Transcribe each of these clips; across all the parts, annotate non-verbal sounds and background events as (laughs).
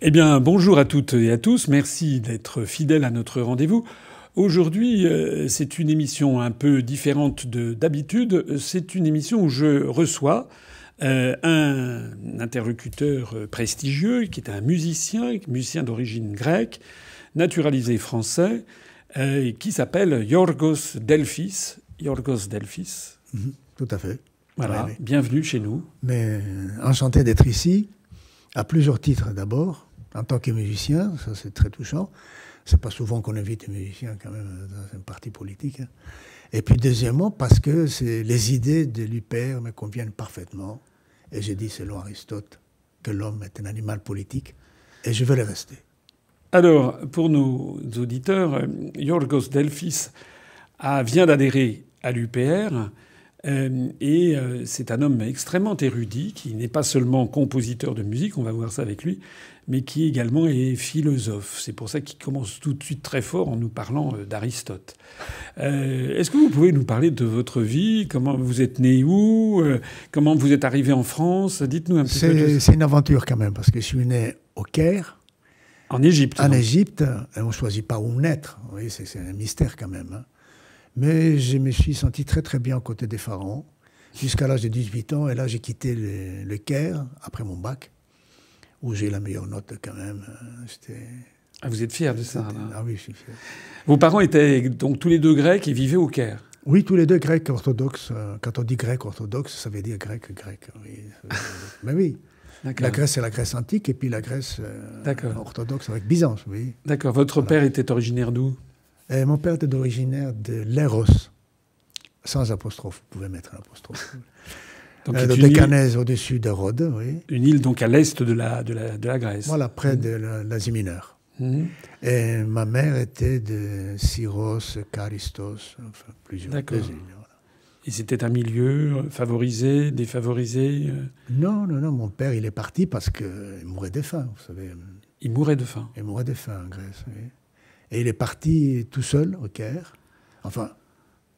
Eh bien, bonjour à toutes et à tous. Merci d'être fidèles à notre rendez-vous. Aujourd'hui, euh, c'est une émission un peu différente de d'habitude. C'est une émission où je reçois euh, un interlocuteur prestigieux qui est un musicien, musicien d'origine grecque, naturalisé français, euh, qui s'appelle Yorgos Delphis. Yorgos Delphis. Mhm, tout à fait. Voilà, bienvenue chez nous. Mais enchanté d'être ici, à plusieurs titres d'abord en tant que musicien, ça c'est très touchant. C'est pas souvent qu'on invite des musiciens quand même dans un parti politique. Hein. Et puis deuxièmement, parce que les idées de l'UPR me conviennent parfaitement. Et j'ai dit, selon Aristote, que l'homme est un animal politique. Et je veux le rester. Alors, pour nos auditeurs, Yorgos Delphis a, vient d'adhérer à l'UPR. Euh, et euh, c'est un homme extrêmement érudit, qui n'est pas seulement compositeur de musique, on va voir ça avec lui, mais qui également est philosophe. C'est pour ça qu'il commence tout de suite très fort en nous parlant euh, d'Aristote. Est-ce que vous pouvez nous parler de votre vie? Comment vous êtes né où? Comment vous êtes arrivé en France? Dites-nous un petit peu. C'est une aventure quand même, parce que je suis né au Caire. En Égypte En Égypte, et on ne choisit pas où naître. Oui, c'est un mystère quand même. Hein. Mais je me suis senti très très bien aux côtés des pharaons jusqu'à l'âge de 18 ans. Et là, j'ai quitté le, Caire après mon bac, où j'ai la meilleure note quand même. Ah, vous êtes fier de ça Ah oui, je suis fier. Vos parents étaient donc tous les deux grecs et vivaient au Caire Oui, tous les deux grecs orthodoxes. Quand on dit grec orthodoxe, ça veut dire grec, grec. Oui. (laughs) Mais oui. La Grèce, c'est la Grèce antique, et puis la Grèce euh, orthodoxe avec Byzance, oui. D'accord. Votre père était originaire d'où? Euh, mon père était originaire de Léros, sans apostrophe, vous pouvez mettre un apostrophe. (laughs) Donc, euh, de au-dessus de Rhodes, oui. Une île donc à l'est de la, de, la, de la Grèce. Voilà, près de l'Asie mineure. Mhm. Et ma mère était de Syros, Charistos, enfin plusieurs îles. Et c'était un milieu favorisé, défavorisé euh? Non, non, non. Mon père, il est parti parce qu'il mourait de faim, vous savez. Il mourait de faim Il mourait de faim en Grèce, oui. Et il est parti tout seul au Caire. Enfin,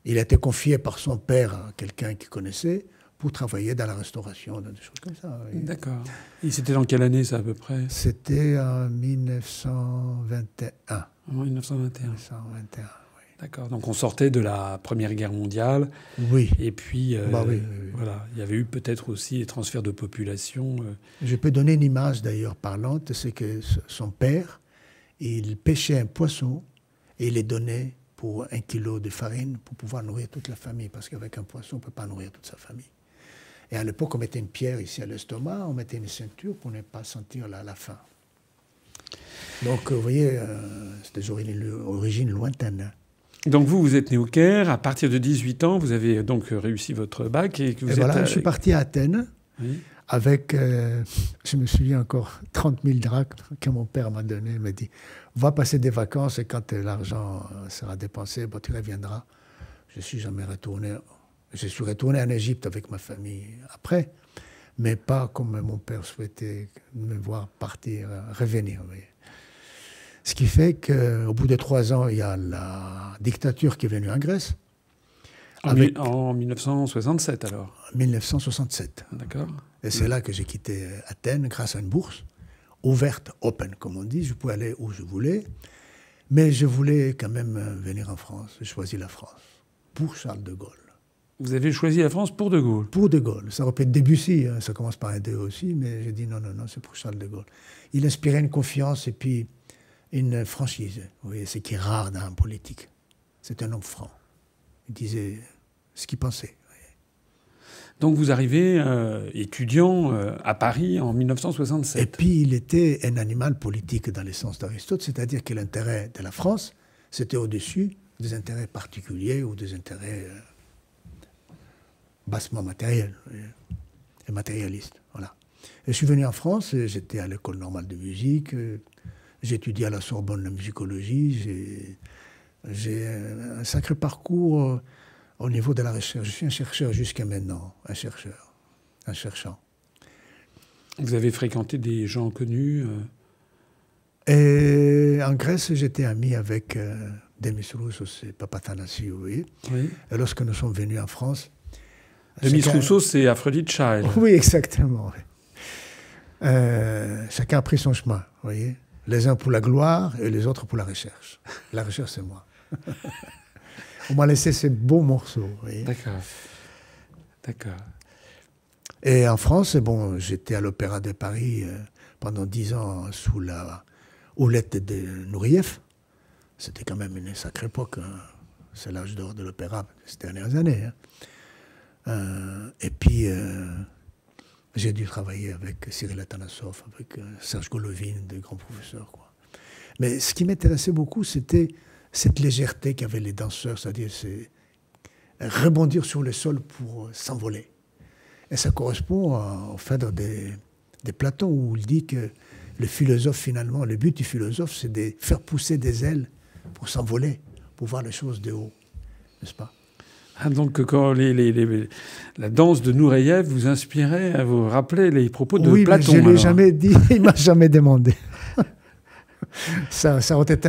il a été confié par son père à quelqu'un qu'il connaissait pour travailler dans la restauration, dans des choses comme ça. D'accord. Et c'était dans quelle année, ça, à peu près? C'était en 1921. En 1921. 1921. D'accord. Donc on sortait de la Première Guerre mondiale. Oui. Et puis, euh, bah voilà, il y avait eu peut-être aussi des transferts de population. Euh. Je peux donner une image d'ailleurs parlante, c'est que son père il pêchait un poisson et il les donnait pour un kilo de farine pour pouvoir nourrir toute la famille, parce qu'avec un poisson, on ne peut pas nourrir toute sa famille. Et à l'époque, on mettait une pierre ici à l'estomac, on mettait une ceinture pour ne pas sentir la, la faim. Donc, vous voyez, euh, c'est des origines lointaines. Donc vous, vous êtes né au Caire. À partir de 18 ans, vous avez donc réussi votre bac et que vous et voilà, je suis parti à Athènes. Oui avec, euh, je me souviens encore, 30 000 drachmes que mon père m'a donné. Il m'a dit Va passer des vacances et quand l'argent sera dépensé, tu reviendras. Je suis jamais retourné. Je suis retourné en Égypte avec ma famille après, mais pas comme mon père souhaitait me voir partir, revenir. Ce qui fait qu'au bout de trois ans, il y a la dictature qui est venue en Grèce. En 1967 alors 1967. D'accord. Et c'est là que j'ai quitté Athènes grâce à une bourse ouverte, open comme on dit. Je pouvais aller où je voulais. Mais je voulais quand même venir en France. J'ai choisi la France pour Charles de Gaulle. Vous avez choisi la France pour de Gaulle Pour de Gaulle. Ça aurait pu être Debussy, hein. ça commence par un D aussi, mais j'ai dit non, non, non, c'est pour Charles de Gaulle. Il inspirait une confiance et puis une franchise. Vous voyez, c'est qui est rare dans la politique. C'est un homme franc. Il disait ce qu'il pensait. Donc vous arrivez euh, étudiant euh, à Paris en 1967. Et puis il était un animal politique dans l'essence d'Aristote, c'est-à-dire que l'intérêt de la France, c'était au-dessus des intérêts particuliers ou des intérêts euh, bassement matériels et matérialistes. Voilà. Et je suis venu en France, j'étais à l'école normale de musique, j'ai étudié à la Sorbonne la musicologie, j'ai un sacré parcours au niveau de la recherche. Je suis un chercheur jusqu'à maintenant, un chercheur, un cherchant. Vous avez fréquenté des gens connus euh? Et en Grèce, j'étais ami avec euh, Demis Roussos et Papathanassiou, oui. oui. Et lorsque nous sommes venus en France... Demis Rousseau, c'est Aphrodite Child. (laughs) Oui, exactement. Euh, chacun a pris son chemin, vous voyez. Les uns pour la gloire et les autres pour la recherche. La recherche, c'est moi. (laughs) On m'a laissé ces beaux morceaux. D'accord. D'accord. Et en France, bon, j'étais à l'Opéra de Paris euh, pendant dix ans sous la houlette de Nourieff. C'était quand même une sacrée époque. Hein. C'est l'âge d'or de l'opéra ces dernières années. Hein. Euh, et puis, euh, j'ai dû travailler avec Cyril Atanasoff, avec Serge Golovin, des grands professeurs. Quoi. Mais ce qui m'intéressait beaucoup, c'était cette légèreté qu'avaient les danseurs, c'est-à-dire rebondir sur le sol pour s'envoler. Et ça correspond au fait des, des Platon, où il dit que le philosophe, finalement, le but du philosophe, c'est de faire pousser des ailes pour s'envoler, pour voir les choses de haut, n'est-ce pas? Ah, donc, quand les, la danse de Nureyev vous inspirait à vous rappeler les propos de Platon Oui, je ne l'ai jamais dit, (laughs) il m'a jamais demandé. (laughs) ça, ça aurait été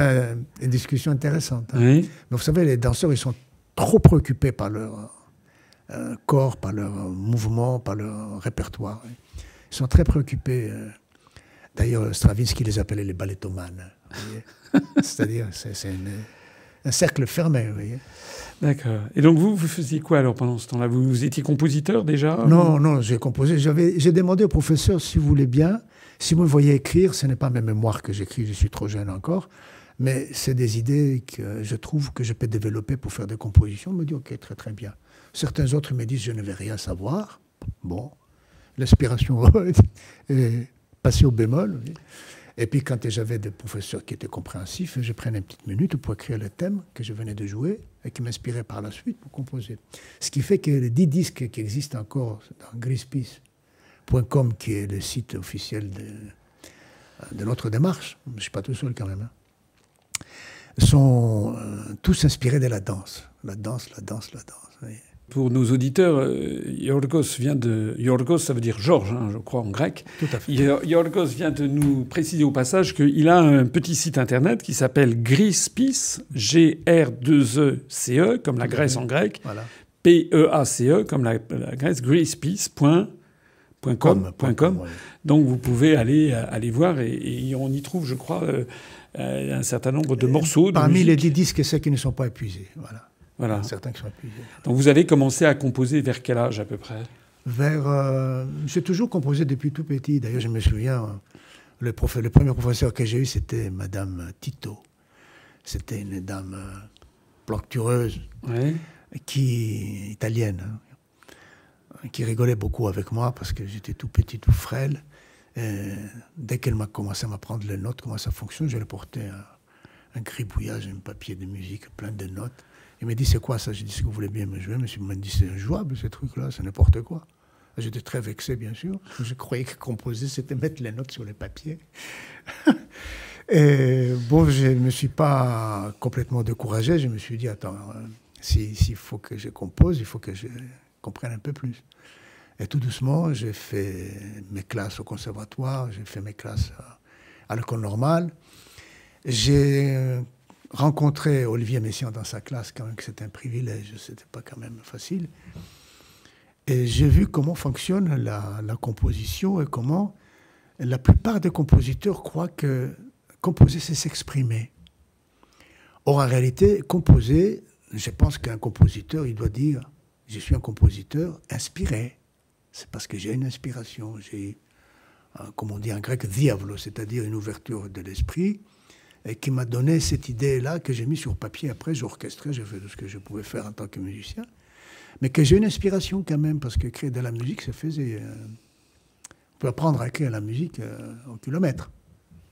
une discussion intéressante. Hein. Mais vous savez, les danseurs, ils sont trop préoccupés par leur euh, corps, par leur mouvement, par leur répertoire. Ils sont très préoccupés. Euh. D'ailleurs, Stravinsky les appelait les ballettomanes. (laughs) C'est-à-dire, c'est un cercle fermé. Vous voyez D'accord. Et donc vous, vous faisiez quoi alors pendant ce temps-là? Vous, vous, étiez compositeur déjà? Non, non, j'ai composé. J'ai demandé au professeur si vous voulez bien, si vous me voyez écrire, ce n'est pas mes mémoires que j'écris, je suis trop jeune encore, mais c'est des idées que je trouve que je peux développer pour faire des compositions. On me dit ok, très très bien. Certains autres me disent je ne vais rien savoir. Bon, l'inspiration (laughs) est passée au bémol. Et puis quand j'avais des professeurs qui étaient compréhensifs, je prenais une petite minute pour écrire le thème que je venais de jouer et qui m'inspirait par la suite pour composer. Ce qui fait que les dix disques qui existent encore dans grispice.com, qui est le site officiel de, de notre démarche, je ne suis pas tout seul quand même, hein, sont euh, tous inspirés de la danse. La danse, la danse, la danse pour nos auditeurs, euh, Yorgos vient de. Yorgos, ça veut dire Georges, hein, je crois, en grec. Tout à fait. Yorgos vient de nous préciser au passage qu'il a un petit site internet qui s'appelle Grispis, G-R-2-E-C-E, e, comme la Grèce en grec. Voilà. P-E-A-C-E, comme la, Grèce, grispis.com. Donc vous pouvez aller, aller voir et, on y trouve, je crois, euh, un certain nombre de morceaux. Parmi les dix disques, ceux qui ne sont pas épuisés. Voilà. Voilà. Certains qui sont Donc vous avez commencé à composer vers quel âge à peu près? Vers. Euh, j'ai toujours composé depuis tout petit. D'ailleurs, je me souviens, le, le premier professeur que j'ai eu, c'était Madame Tito. C'était une dame euh, plactureuse, qui italienne, hein, qui rigolait beaucoup avec moi parce que j'étais tout petit, tout frêle. dès qu'elle m'a commencé à m'apprendre les notes, comment ça fonctionne, je lui portais un, un gribouillage, un papier de musique plein de notes. Il m'a dit, c'est quoi ça? J'ai dit, ce que vous voulez bien me jouer Monsieur m'a dit, c'est injouable ces trucs-là, c'est n'importe quoi. J'étais très vexé, bien sûr. (laughs) Je croyais que composer, c'était mettre les notes sur les papiers. (laughs) Et bon, je ne me suis pas complètement découragé. Je me suis dit, attends, euh, s'il faut que je compose, il faut que je comprenne un peu plus. Et tout doucement, j'ai fait mes classes au conservatoire, j'ai fait mes classes à l'école normale. J'ai rencontrer Olivier Messiaen dans sa classe, quand même, que c'était un privilège, c'était pas quand même facile. Et j'ai vu comment fonctionne la, composition et comment la plupart des compositeurs croient que composer, c'est s'exprimer. Or, en réalité, composer, je pense qu'un compositeur, il doit dire, je suis un compositeur inspiré. C'est parce que j'ai une inspiration, j'ai, comme on dit en grec, diavolo, c'est-à-dire une ouverture de l'esprit et qui m'a donné cette idée-là que j'ai mis sur papier. Après, j'ai orchestré, j'ai fait tout ce que je pouvais faire en tant que musicien. Mais que j'ai une inspiration quand même, parce que créer de la musique, ça faisait. Euh, on peut apprendre à écrire la musique euh, au kilomètre.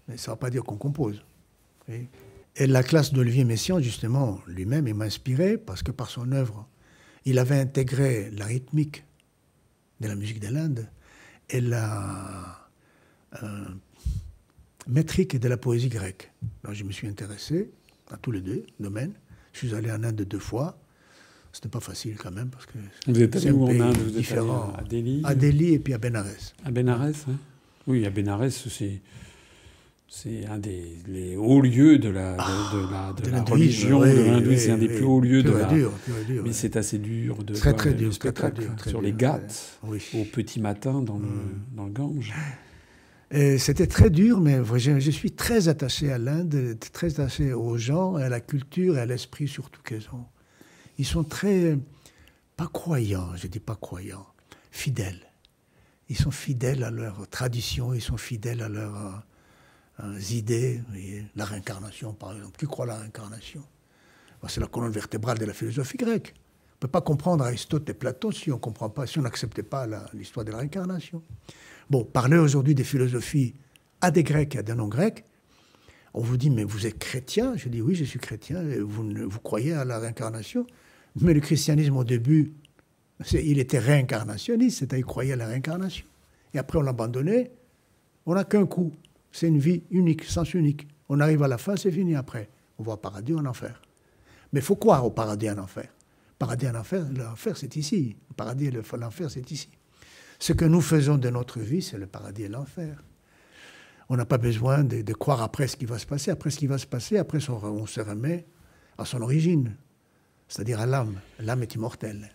Mais ça ne veut pas dire qu'on compose. Et la classe d'Olivier Messiaen, justement, lui-même, il m'a inspiré parce que par son œuvre, il avait intégré la rythmique de la musique de l'Inde et la. Euh, métrique de la poésie grecque. Alors, je me suis intéressé à tous les deux domaines. Je suis allé en Inde deux fois. C'était pas facile quand même parce que vous êtes allé où en Inde? Vous êtes allé à Delhi? À Delhi et puis à Benares. À Benares, hein oui, à Benares, c'est c'est un des les hauts lieux de la, de, de la, de religion, de l'hindouisme. c'est un des plus hauts lieux de la. Dur, mais c'est assez dur de très, très dur, spectacle très, sur les Ghats au petit matin dans, le, mm. dans le Gange. C'était très dur, mais je, je, suis très attaché à l'Inde, très attaché aux gens, à la culture et à l'esprit surtout qu'ils ont. Ils sont très, pas croyants, je dis pas croyants, fidèles. Ils sont fidèles à leurs traditions, ils sont fidèles à leurs euh, idées. La réincarnation, par exemple. Qui croit à la réincarnation? C'est la colonne vertébrale de la philosophie grecque. On ne peut pas comprendre Aristote et Platon si on comprend pas, si on n'acceptait pas l'histoire de la réincarnation. Bon, parler aujourd'hui des philosophies à des Grecs et à des non-Grecs, on vous dit, mais vous êtes chrétien? Je dis, oui, je suis chrétien. Et vous, vous croyez à la réincarnation Mais le christianisme, au début, il était réincarnationniste, c'est-à-dire il croyait à la réincarnation. Et après, on l'a abandonné. On n'a qu'un coup. C'est une vie unique, sens unique. On arrive à la fin, c'est fini après. On voit paradis en enfer. Mais il faut croire au paradis en enfer. Paradis en enfer, l'enfer, c'est ici. Paradis et l'enfer, c'est ici. Ce que nous faisons de notre vie, c'est le paradis et l'enfer. On n'a pas besoin de, croire après ce qui va se passer. Après ce qui va se passer, après on se remet à son origine, c'est-à-dire à l'âme. L'âme est immortelle.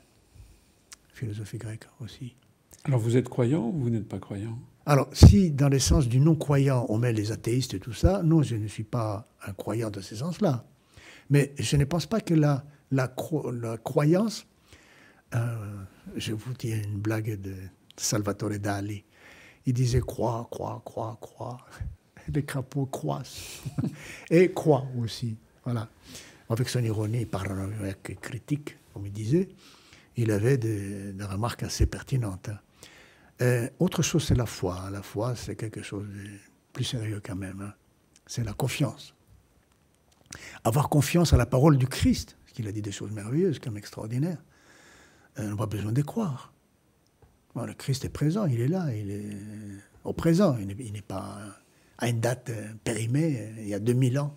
Philosophie grecque aussi. Alors vous êtes croyant ou vous n'êtes pas croyant? Alors si dans le sens du non-croyant on met les athéistes et tout ça, non, je ne suis pas un croyant de ce sens-là. Mais je ne pense pas que la, croyance, euh, je vous dis une blague de Salvatore Dali, il disait croix, croix, croix, croix. (laughs) Les crapauds croissent. (laughs) et croix aussi. Voilà. Avec son ironie, par avec critique, comme il disait, il avait des, remarques assez pertinentes. Euh, autre chose, c'est la foi. La foi, c'est quelque chose de plus sérieux quand même. Hein. C'est la confiance. Avoir confiance à la parole du Christ, parce qu'il a dit des choses merveilleuses, comme extraordinaires. Euh, on n'a pas besoin de croire. le Christ est présent, il est là, il est au présent, il n'est pas à une date euh, périmée, il y a 2000 ans.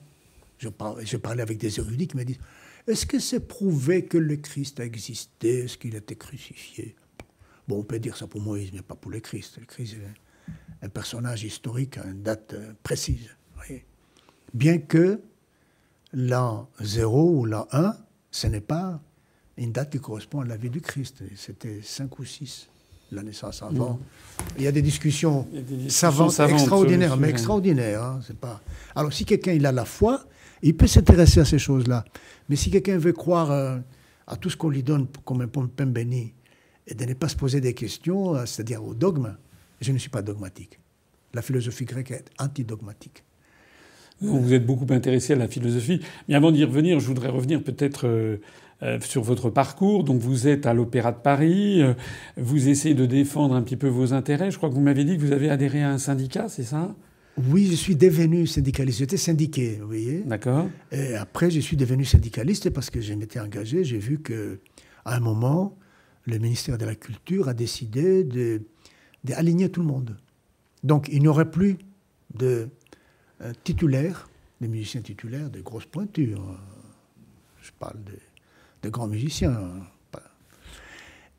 Je, je parlais avec des érudits qui me disent Est-ce que c'est prouvé que le Christ a existé? Est-ce qu'il a été crucifié? Bon, on peut dire ça pour Moïse, mais pas pour le Christ. Le Christ est un personnage historique à une date euh, précise. Bien que l'an 0 ou l'an 1, ce n'est pas une date qui correspond à la vie du Christ. C'était 5 ou 6, la naissance avant. Mm. Il y a des discussions, savantes, extraordinaires, mais extraordinaires. Hein, pas... Alors si quelqu'un il a la foi, il peut s'intéresser à ces choses-là. Mais si quelqu'un veut croire euh, à tout ce qu'on lui donne comme un pain béni, et de ne pas se poser des questions, euh, c'est-à-dire au dogme, je ne suis pas dogmatique. La philosophie grecque est antidogmatique. Vous êtes beaucoup intéressé à la philosophie. Mais avant d'y revenir, je voudrais revenir peut-être euh, sur votre parcours. Donc vous êtes à l'Opéra de Paris, vous essayez de défendre un petit peu vos intérêts. Je crois que vous m'avez dit que vous avez adhéré à un syndicat, c'est ça? Oui, je suis devenu syndicaliste. J'étais syndiqué, vous voyez. D'accord. Et après, je suis devenu syndicaliste parce que je m'étais engagé. J'ai vu que, à un moment, le ministère de la Culture a décidé d'aligner tout le monde. Donc, il n'y aurait plus de euh, titulaires, des musiciens titulaires, de grosses pointures. Je parle de grands musiciens.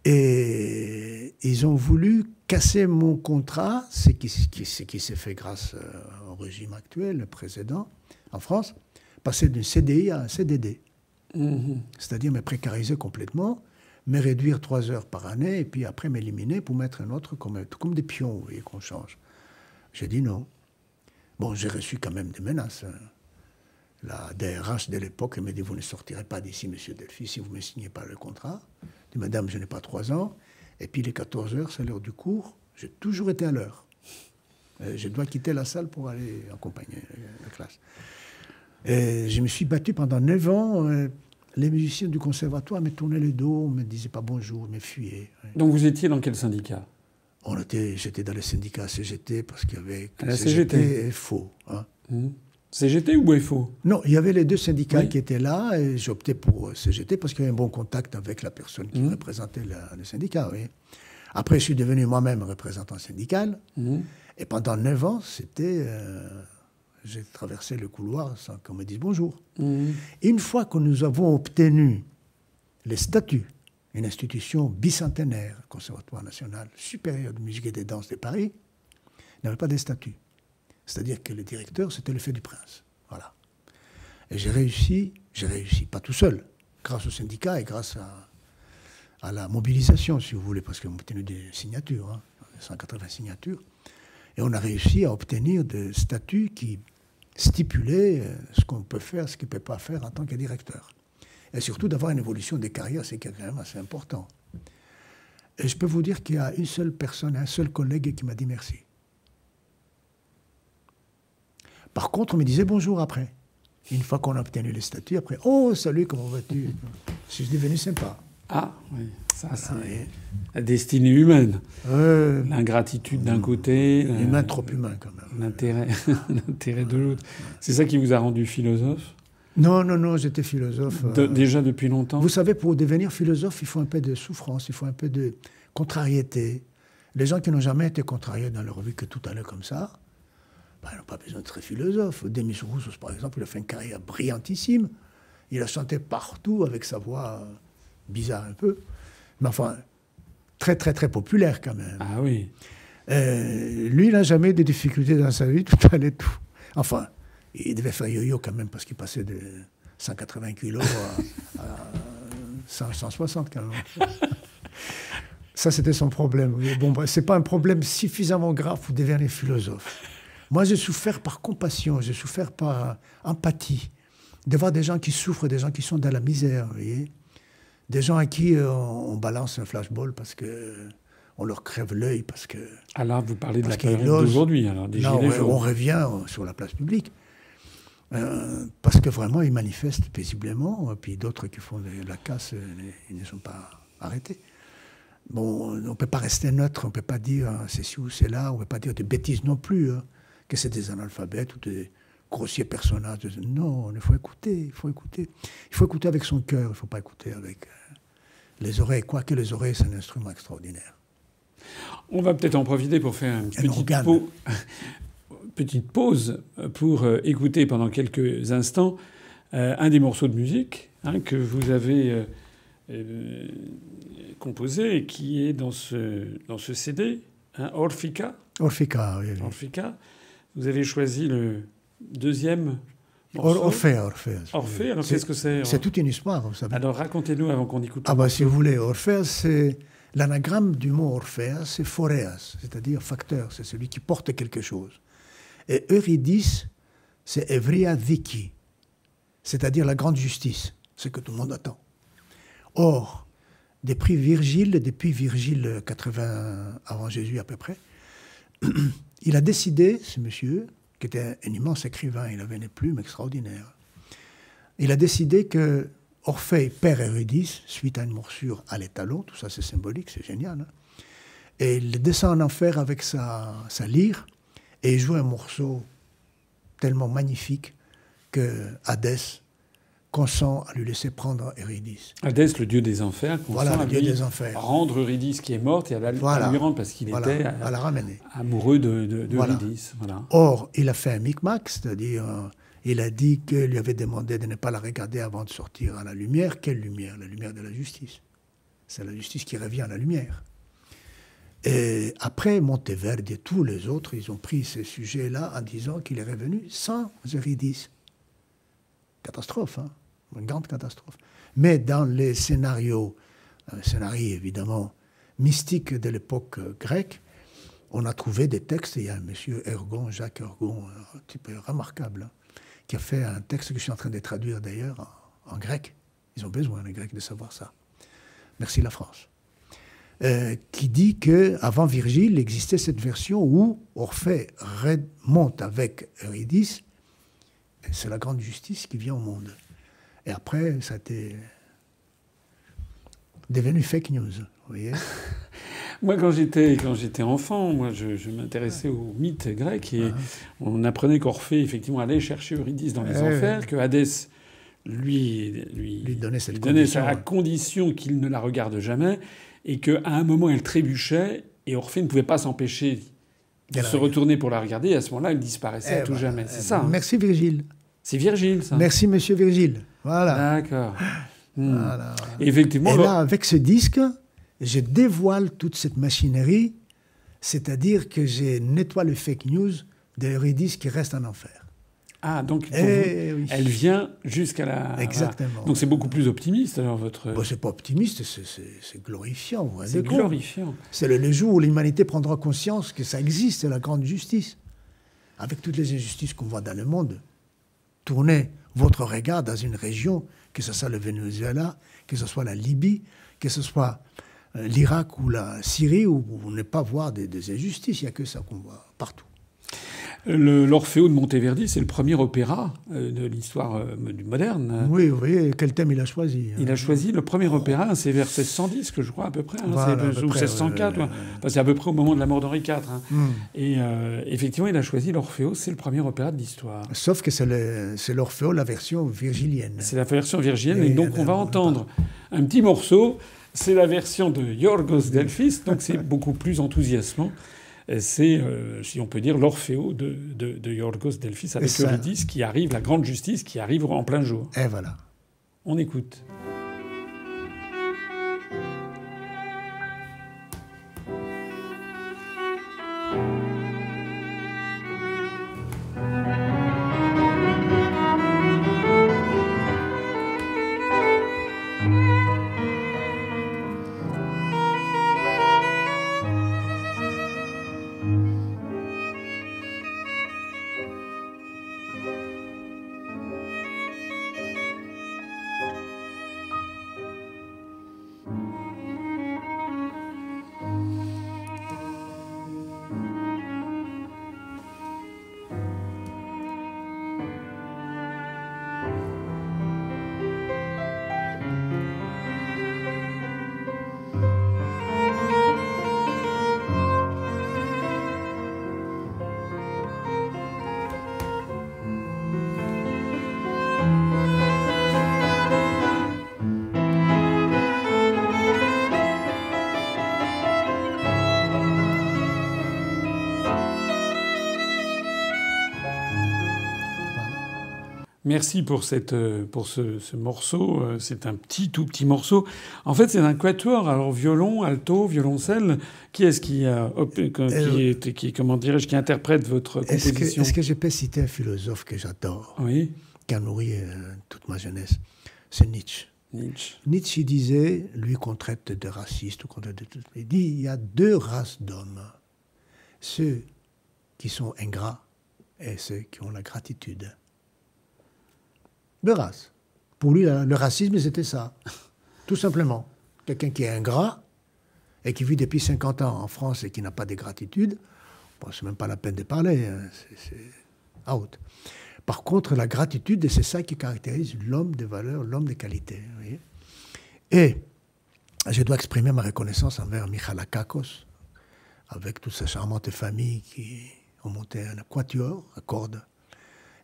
Et ils ont voulu casser mon contrat, ce qui, qui s'est fait grâce euh, au régime actuel, le précédent, en France, passer d'un CDI à un CDD. Mhm. C'est-à-dire me précariser complètement, me réduire trois heures par année, et puis après m'éliminer pour mettre un autre comme, des pions, vous voyez, qu'on change. J'ai dit non. Bon, j'ai reçu quand même des menaces. Hein. La DRH de l'époque m'a dit Vous ne sortirez pas d'ici, monsieur Delphi, si vous ne me signez pas le contrat. Je dis Madame, je n'ai pas trois ans. Et puis les 14 heures, c'est l'heure du cours. J'ai toujours été à l'heure. Euh, je dois quitter la salle pour aller accompagner la classe. Et je me suis battu pendant 9 ans. Euh, les musiciens du conservatoire me tournaient le dos, me disaient pas bonjour, me fuyaient. Donc vous étiez dans quel syndicat? On était, J'étais dans le syndicat CGT parce qu'il y avait... La CGT, est faux. Hein. Mmh. CGT ou FO Non, il y avait les deux syndicats qui étaient là et j'ai opté pour CGT parce qu'il y avait un bon contact avec la personne qui mmh. représentait le syndicat. Oui. Après, je suis devenu moi-même représentant syndical mmh. et pendant neuf ans, c'était. Euh, j'ai traversé le couloir sans qu'on me dise bonjour. Mmh. Une fois que nous avons obtenu les statuts, une institution bicentenaire, Conservatoire national supérieur de musique et de danse de Paris, n'avait pas de statuts. C'est-à-dire que le directeur, c'était le fait du prince. Voilà. Et j'ai réussi, j'ai réussi, pas tout seul, grâce au syndicat et grâce à, la mobilisation, si vous voulez, parce qu'on a obtenu des signatures, 180 hein, signatures. Et on a réussi à obtenir des statuts qui stipulaient euh, ce qu'on peut faire, ce qu'on ne peut pas faire en tant que directeur. Et surtout d'avoir une évolution des carrières, c'est quand même assez important. Et je peux vous dire qu'il y a une seule personne, un seul collègue qui m'a dit merci. Par contre, on me disait bonjour après. Une fois qu'on a obtenu les statuts, après, oh, salut, comment vas-tu? Je suis devenu sympa. Ah, oui. Ça, c'est la destinée humaine. L'ingratitude d'un côté. Humain trop humain, quand même. L'intérêt (laughs) de l'autre. C'est ça qui vous a rendu philosophe? Non, non, non, j'étais philosophe. Euh, déjà depuis longtemps? Vous savez, pour devenir philosophe, il faut un peu de souffrance, il faut un peu de contrariété. Les gens qui n'ont jamais été contrariés dans leur vie, que tout allait comme ça, ben, ils n'ont pas besoin d'être philosophe. Demis Rousseau, par exemple, il a fait une carrière brillantissime. Il a chanté partout avec sa voix bizarre un peu mais enfin, très, très, très populaire quand même. Ah oui. Euh, lui, il n'a jamais de difficultés dans sa vie, (laughs) tout allait tout. Enfin, il devait faire yo-yo quand même parce qu'il passait de 180 kilos à, 160 quand même. (laughs) Ça, c'était son problème. Bon, c'est pas un problème suffisamment grave pour devenir philosophe. Moi, j'ai souffert par compassion, j'ai souffert par empathie, de voir des gens qui souffrent, des gens qui sont dans la misère, vous voyez des gens à qui euh, on balance un flashball parce que on leur crève l'œil parce que. Alors, vous parlez de la période d'aujourd'hui, alors des non, on, revient sur la place publique. Euh, parce que vraiment, ils manifestent paisiblement, puis d'autres qui font de la casse, euh, ils ne sont pas arrêtés. Bon, on ne peut pas rester neutre, on ne peut pas dire c'est ci ou c'est là, on ne peut pas dire des bêtises non plus, hein, que c'est des analphabètes ou des, grossier personnage. Non, il faut écouter, il faut écouter. Il faut écouter avec son cœur, il ne faut pas écouter avec euh, les oreilles. Quoique les oreilles, c'est un instrument extraordinaire. On va peut-être en profiter pour faire une petite, (laughs) petite pause pour euh, écouter pendant quelques instants euh, un des morceaux de musique hein, que vous avez composé et qui est dans ce, dans ce CD, hein, Orfica. Orfica, oui, Orfica. Vous avez choisi le, Deuxième Orphée, Orphée. Orphée, alors qu'est-ce que c'est C'est toute une histoire, vous savez. Alors racontez-nous avant qu'on écoute. Ah bah si vous voulez, Orphée, c'est... L'anagramme du mot Orphée, c'est Phoreas, c'est-à-dire facteur, c'est celui qui porte quelque chose. Et Eurydice, c'est Evria Viki, c'est-à-dire la grande justice, ce que tout le monde attend. Or, depuis Virgile, depuis Virgile 80 avant Jésus à peu près, (clears throat) il a décidé, ce monsieur, qui était un immense écrivain, il avait une plume extraordinaire. Il a décidé que Orphée perd Eurydice suite à une morsure à l'étalon, tout ça c'est symbolique, c'est génial. Hein. et il descend en enfer avec sa, sa lyre et il joue un morceau tellement magnifique que Hadès consent à lui laisser prendre Eurydice. Hadès, le dieu des enfers, consent voilà, le dieu des enfers. rendre Eurydice qui est morte et à, la, lui rendre parce qu'il était à la ramener. amoureux de, de, Voilà. Or, il a fait un micmac, c'est-à-dire euh, il a dit qu'il lui avait demandé de ne pas la regarder avant de sortir à la lumière. Quelle lumière? La lumière de la justice. C'est la justice qui revient à la lumière. Et après, Monteverdi et tous les autres, ils ont pris ces sujets-là en disant qu'il est revenu sans Eurydice. Catastrophe, hein une grande catastrophe. Mais dans les scénarios, euh, scénarios évidemment mystiques de l'époque euh, grecque, on a trouvé des textes. Il y a un monsieur Ergon, Jacques Ergon, un type remarquable, hein, qui a fait un texte que je suis en train de traduire d'ailleurs en, grec. Ils ont besoin, les Grecs, de savoir ça. Merci la France. Euh, qui dit que avant Virgile existait cette version où Orphée remonte avec Eurydice. C'est la grande justice qui vient au monde. Et après, ça a été devenu fake news, vous voyez (laughs) Moi, quand j'étais quand j'étais enfant, moi, je, m'intéressais aux mythes grecs et ah. on apprenait qu'Orphée effectivement allait chercher Eurydice dans les enfers, que Hadès lui lui, lui donnait, cette condition, à condition qu'il ne la regarde jamais et qu'à un moment elle trébuchait et Orphée ne pouvait pas s'empêcher de se retourner pour la regarder. Et à ce moment-là, elle disparaissait à eh tout ben, jamais. C'est eh ça. Ben, hein. Merci Virgile. C'est Virgile, ça. Merci, monsieur Virgile. Voilà. D'accord. Hmm. Effectivement. Et là, avec ce disque, je dévoile toute cette machinerie, c'est-à-dire que je nettoie le fake news de Eurydice qui reste en enfer. Ah, donc Eh oui. elle vient jusqu'à la. Exactement. voilà. Donc c'est beaucoup plus optimiste alors votre. Bon, c'est pas optimiste, c'est- glorifiant. vous c'est glorifiant. C'est le, le jour où l'humanité prendra conscience que ça existe, la grande justice. Avec toutes les injustices qu'on voit dans le monde, tournez votre regard dans une région, que ce soit le Venezuela, que ce soit la Libye, que ce soit euh, l'Irak ou la Syrie, où on n'est pas voir des, des injustices. Il n'y a que ça qu'on voit partout. L'Orfeo de Monteverdi, c'est le premier opéra euh, de l'histoire euh, moderne. Oui, vous voyez quel thème il a choisi. hein. Il a choisi le premier opéra, c'est vers 1610 que je crois à peu près, hein, Voilà, c'est- à peu ou près, 1604, ouais, ouais. Enfin, c'est à peu près au moment de la mort d'Henri IV. hein. Hmm. Et euh, effectivement, il a choisi l'Orfeo, c'est le premier opéra de l'histoire. Sauf que c'est l'Orfeo, la version virgilienne. C'est la version virginienne, Et et donc on va entendre un petit morceau. C'est la version de Yorgos Delphis, donc c'est beaucoup plus enthousiasmant. C'est, euh, si on peut dire, l'Orfeo de, de, de Yorgos Delphis avec Eurydice qui arrive, la grande justice qui arrive en plein jour. Et voilà. On écoute. Merci pour, cette, euh, pour ce, ce morceau. Euh, C'est un petit, tout petit morceau. En fait, c'est un quatuor. Alors, violon, alto, violoncelle. Qui est-ce qui, a, op- qui, est, qui, comment dirais-je, qui interprète votre Est-ce que, composition est-ce que je peux citer un philosophe que j'adore, Oui, qui a nourri euh, toute ma jeunesse? C'est Nietzsche. Nietzsche. Nietzsche disait, lui qu'on traite de raciste, ou qu'on traite de tout, il dit il y a deux races d'hommes. Ceux qui sont ingrats et ceux qui ont la gratitude. Deux races. Pour lui, le racisme, c'était ça. Tout simplement. Quelqu'un qui est ingrat et qui vit depuis 50 ans en France et qui n'a pas de gratitude, bon, c'est même pas la peine de parler. hein, c'est out. Par contre, la gratitude, c'est ça qui caractérise l'homme de valeur, l'homme de qualité. vous voyez. Et je dois exprimer ma reconnaissance envers Michalakakos, avec toute sa charmante famille qui ont monté un quatuor à cordes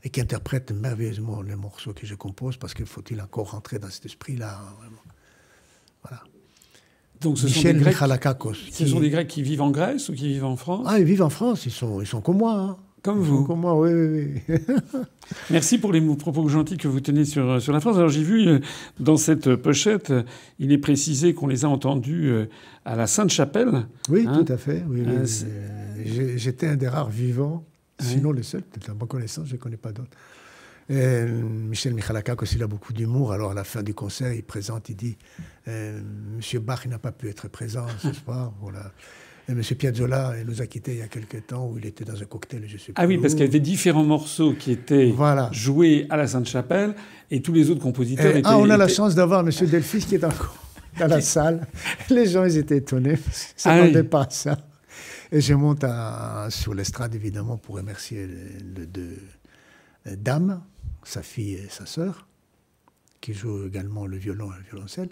et qui interprète merveilleusement les morceaux que je compose parce qu'il faut-il encore rentrer dans cet esprit-là. hein. Voilà. Donc, ce sont, Michel des Grecs, ce qui- sont des Grecs qui vivent en Grèce ou qui vivent en France? Ah, ils vivent en France, ils sont, ils sont comme moi. hein. Comme Ils vous. sont comme moi, oui, oui, oui. (laughs) Merci pour les propos gentils que vous tenez sur, sur la France. Alors j'ai vu euh, dans cette pochette, euh, il est précisé qu'on les a entendus euh, à la Sainte-Chapelle. Oui, Hein tout à fait. oui, Euh, Euh, J'étais un des rares vivants, Oui. sinon le seul, peut-être à ma connaissance, je ne connais pas d'autres. Et Michel Michalakakos, il a beaucoup d'humour. Alors, à la fin du concert, il présente, il dit euh, Monsieur Bach n'a pas pu être présent ce (laughs) soir. Voilà. Et Monsieur Piazzolla il nous a quittés il y a quelques temps où il était dans un cocktail, je sais Ah oui, plus parce qu'il y avait différents morceaux qui étaient Voilà. joués à la Sainte-Chapelle et tous les autres compositeurs Et, étaient. ah, on a la chance d'avoir Monsieur Delphis qui est encore (laughs) dans la salle. Les gens, ils étaient étonnés. Ne Ah s'attendaient oui. pas à ça. Et je monte à- sur l'estrade, évidemment, pour remercier les, les deux euh, dames, sa fille et sa sœur, qui jouent également le violon et le violoncelle.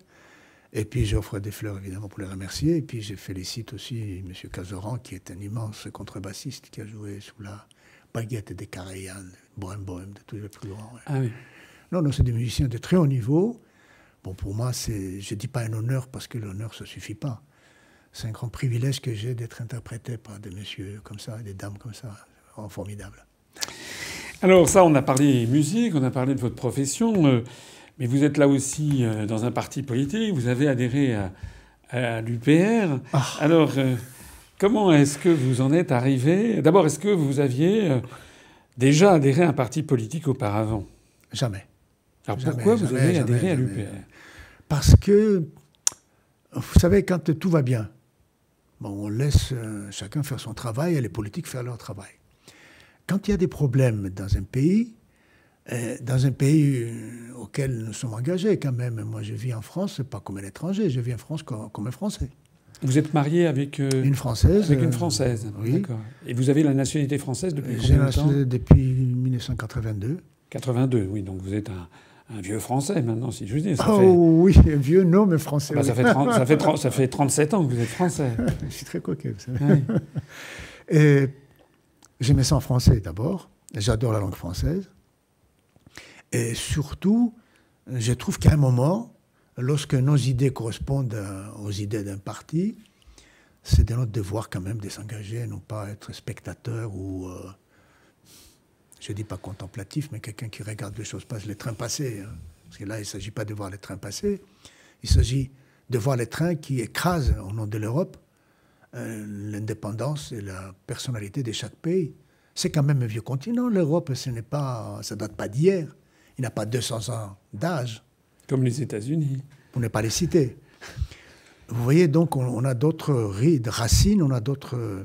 Et puis j'offre des fleurs, évidemment, pour les remercier. Et puis je félicite aussi M. Cazoran, qui est un immense contrebassiste, qui a joué sous la baguette des Carayan, Bohème Bohème, de tous les plus grands. Ah oui. Non, non, c'est des musiciens de très haut niveau. Bon, pour moi, c'est, je ne dis pas un honneur parce que l'honneur, ça ne suffit pas. C'est un grand privilège que j'ai d'être interprété par des messieurs comme ça, des dames comme ça. Vraiment formidable. Alors ça, on a parlé musique, on a parlé de votre profession, euh, mais vous êtes là aussi euh, dans un parti politique, vous avez adhéré à, à l'UPR. Ah. Alors, euh, comment est-ce que vous en êtes arrivé? D'abord, est-ce que vous aviez déjà adhéré à un parti politique auparavant? Jamais. Alors pourquoi vous avez adhéré à l'UPR Parce que, vous savez, quand tout va bien, bon, on laisse euh, chacun faire son travail et les politiques faire leur travail. Quand il y a des problèmes dans un pays, euh, dans un pays euh, auquel nous sommes engagés quand même, moi je vis en France, pas comme un étranger, je vis en France comme, un Français. Vous êtes marié avec une française. Avec une française. oui. D'accord. Et vous avez la nationalité française depuis combien de temps? Depuis 1982. 82, oui. Donc vous êtes un, un vieux français maintenant, si je veux dire. oh oui, vieux non, mais français. Ah bah, ça, fait ça, fait ça, fait 37 ans que vous êtes français. (laughs) je suis très coquet, vous savez. (laughs) Et j'aimais ça en français d'abord. J'adore la langue française. Et surtout, je trouve qu'à un moment, lorsque nos idées correspondent aux idées d'un parti, c'est de notre devoir quand même de s'engager, non pas être spectateur ou euh, je ne dis pas contemplatif, mais quelqu'un qui regarde les choses passer, les trains passer. Hein. Parce que là, il ne s'agit pas de voir les trains passer, il s'agit de voir les trains qui écrasent, au nom de l'Europe, euh, l'indépendance et la personnalité de chaque pays. C'est quand même un vieux continent, l'Europe, ce n'est pas, ça date pas d'hier. Il n'a pas 200 ans d'âge. Comme les États-Unis. Pour ne pas les citer. Vous voyez, donc, on, a d'autres rides, racines, on a d'autres euh,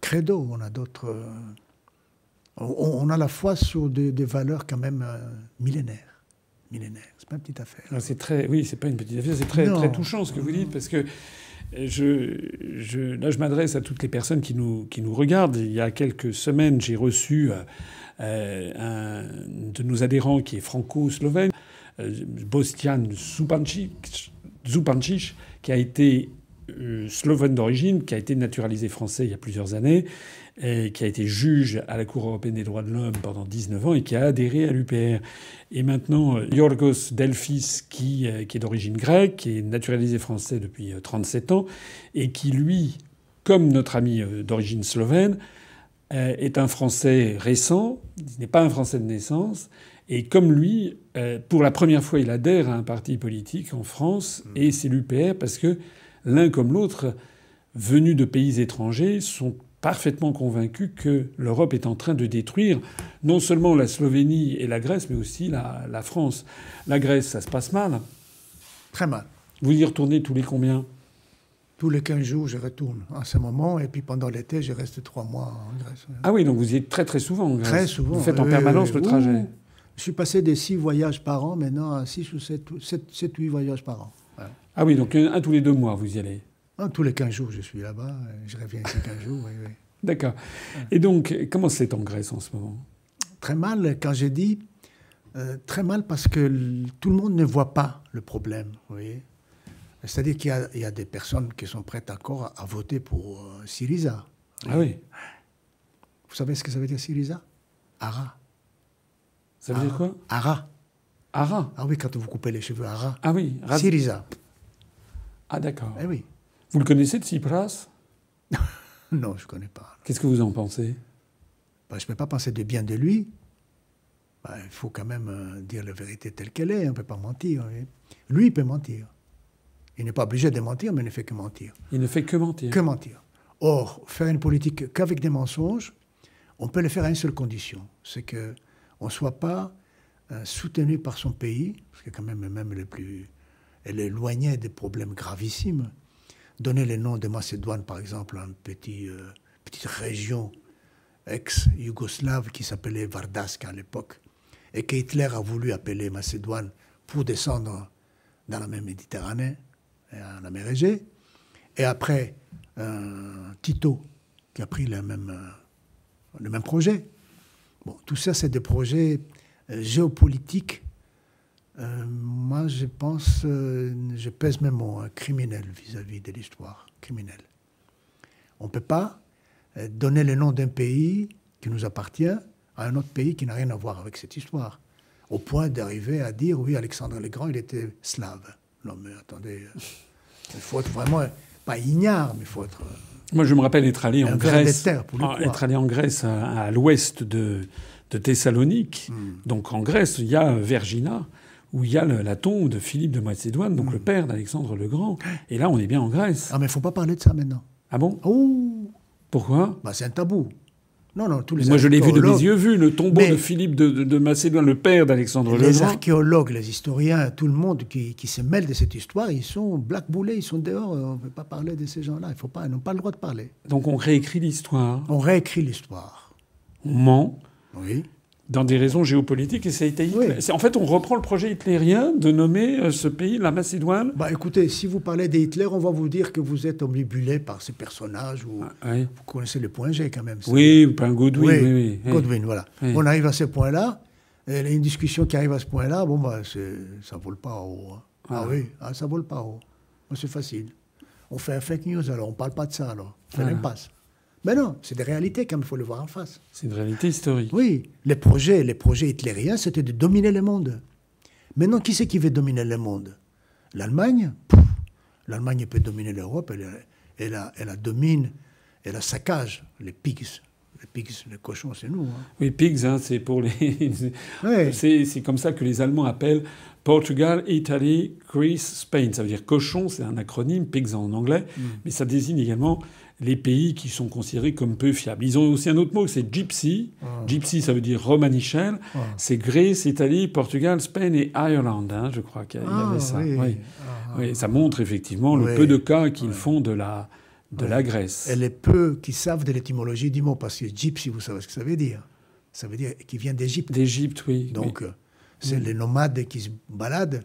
credos, on a d'autres on, a la foi sur des, valeurs quand même euh, millénaires. Millénaires, c'est pas une petite affaire. C'est très, oui, c'est pas une petite affaire, c'est très, très touchant ce que vous dites parce que je, là, je m'adresse à toutes les personnes qui nous, qui nous regardent. Il y a quelques semaines, j'ai reçu euh, euh, un de nos adhérents qui est franco-slovène, Bostian Zupancic, qui a été slovène d'origine, qui a été naturalisé français il y a plusieurs années qui a été juge à la Cour européenne des droits de l'homme pendant 19 ans et qui a adhéré à l'UPR. Et maintenant, Yorgos Delphis, qui, euh, qui est d'origine grecque, qui est naturalisé français depuis 37 euh, ans, et qui, lui, comme notre ami euh, d'origine slovène, est un Français récent, il n'est pas un Français de naissance, et comme lui, pour la première fois, il adhère à un parti politique en France, mmh. et c'est l'UPR, parce que l'un comme l'autre, venus de pays étrangers, sont parfaitement convaincu que l'Europe est en train de détruire non seulement la Slovénie et la Grèce, mais aussi la, France. La Grèce, ça se passe mal. Très mal. Vous y retournez tous les combien? Tous les 15 jours, je retourne en ce moment. Et puis pendant l'été, je reste trois mois en Grèce. Ah oui, donc vous y êtes très très souvent en Grèce. Très souvent. Vous faites en permanence le trajet. je suis passé des six voyages par an maintenant à six ou sept, sept, huit voyages par an. Ah oui, donc un tous les deux mois, vous y allez ah, tous les 15 jours, je suis là-bas. Je reviens ici 15 jours. Oui, oui. (laughs) D'accord. Et donc, comment c'est en Grèce en ce moment? Très mal, quand j'ai dit. Euh, très mal parce que tout le monde ne voit pas le problème. Vous voyez C'est-à-dire qu'il y, a des personnes qui sont prêtes encore à, voter pour euh, Syriza. Ah oui Vous savez ce que ça veut dire Syriza? Ara. Ça veut dire quoi? Ara. Ara Ah oui, quand vous coupez les cheveux, Ara. Ah oui. Syriza. Ah d'accord. Eh oui. Vous le connaissez, Tsipras (laughs) Non, je ne connais pas. Qu'est-ce que vous en pensez? Bah, Je ne peux pas penser de bien de lui. Bah, il faut quand même euh, dire la vérité telle qu'elle est. On ne peut pas mentir. Lui, il peut mentir. Il n'est pas obligé de mentir, mais il ne fait que mentir. Il ne fait que mentir. Que mentir. Or, faire une politique qu'avec des mensonges, on peut le faire à une seule condition. C'est qu'on ne soit pas euh, soutenu par son pays, parce que quand même, même le plus, elle est éloignée des problèmes gravissimes donner le nom de Macédoine, par exemple, à une petite, euh, petite région ex-yougoslave qui s'appelait Vardask à l'époque, et que Hitler a voulu appeler Macédoine pour descendre dans la même Méditerranée, en la mer Égée. Et après, Tito qui a pris le même, euh, le même projet. Bon, tout ça, c'est des projets euh, géopolitiques euh, moi, je pense, euh, je pèse mes mots, hein, criminel vis-à-vis de l'histoire, criminel. On ne peut pas euh, donner le nom d'un pays qui nous appartient à un autre pays qui n'a rien à voir avec cette histoire, au point d'arriver à dire, oui, Alexandre le Grand, il était slave. Non, mais attendez, (laughs) il faut être vraiment, pas ignare, mais il faut être... Moi, je me rappelle être allé en Grèce, ah, être allé en Grèce à, l'ouest de, de Thessalonique. Hmm. Donc en Grèce, il y a Vergina, où il y a la tombe de Philippe de Macédoine, donc le mm. père d'Alexandre le Grand. Et là, on est bien en Grèce. Ah, mais il ne faut pas parler de ça maintenant. Ah bon? Oh Pourquoi? Bah, C'est un tabou. Non, non, tous les Moi, je l'ai vu de mes yeux vus, le tombeau Mais- de Philippe de, de- de Macédoine, le père d'Alexandre le Les Grand. archéologues, les historiens, tout le monde qui, qui se mêle de cette histoire, ils sont blackboulés, ils sont dehors. On ne peut pas parler de ces gens-là. Il faut pas, ils n'ont pas le droit de parler. Donc on réécrit l'histoire, On réécrit l'histoire. on ment Oui. Dans des raisons géopolitiques et ça a été Hitler. Oui. C'est- En fait, on reprend le projet hitlérien de nommer euh, ce pays, la Macédoine. Bah écoutez, si vous parlez d'Hitler, on va vous dire que vous êtes omnibulé par ces personnages. Ou... Oui, Vous connaissez le point G quand même. oui ou un Godwin, oui, oui. oui. Godwin, voilà. On arrive à ce point-là. et il y a une discussion qui arrive à ce point-là, bon, bah, ça vole pas haut. hein. Ah Ah. oui, ah, ça vole pas haut. Ah, C'est facile. On fait un fake news alors, on parle pas de ça alors. On fait Ah. l'impasse. Mais non, c'est des réalités même, il faut le voir en face. C'est une réalité historique. Oui, les projets, les projets hitlériens, c'était de dominer le monde. Maintenant, qui c'est qui veut dominer le monde? L'Allemagne? L'Allemagne peut dominer l'Europe, elle, elle, la- elle la domine, elle la saccage. Les pigs, les pigs, les cochons, c'est nous. hein. Oui, pigs, hein, c'est pour les. (laughs) Ouais. c'est comme ça que les Allemands appellent Portugal, Italie, Greece, Spain. Ça veut dire cochon, c'est un acronyme, pigs en anglais, Mm. mais ça désigne également les pays qui sont considérés comme peu fiables. Ils ont aussi un autre mot, c'est gypsy. Ah. Gypsy, ça veut dire romanichel. C'est Grèce, Italie, Portugal, Spain et Ireland, hein, je crois qu'il y Ah, avait ça. oui. Oui. Ah, Oui, ça montre effectivement le peu de cas qu'ils font de la, de la Grèce. Et les peu qui savent de l'étymologie du mot, parce que gypsy, vous savez ce que ça veut dire Ça veut dire qui vient d'Égypte. D'Égypte, oui. Donc, euh, c'est les nomades qui se baladent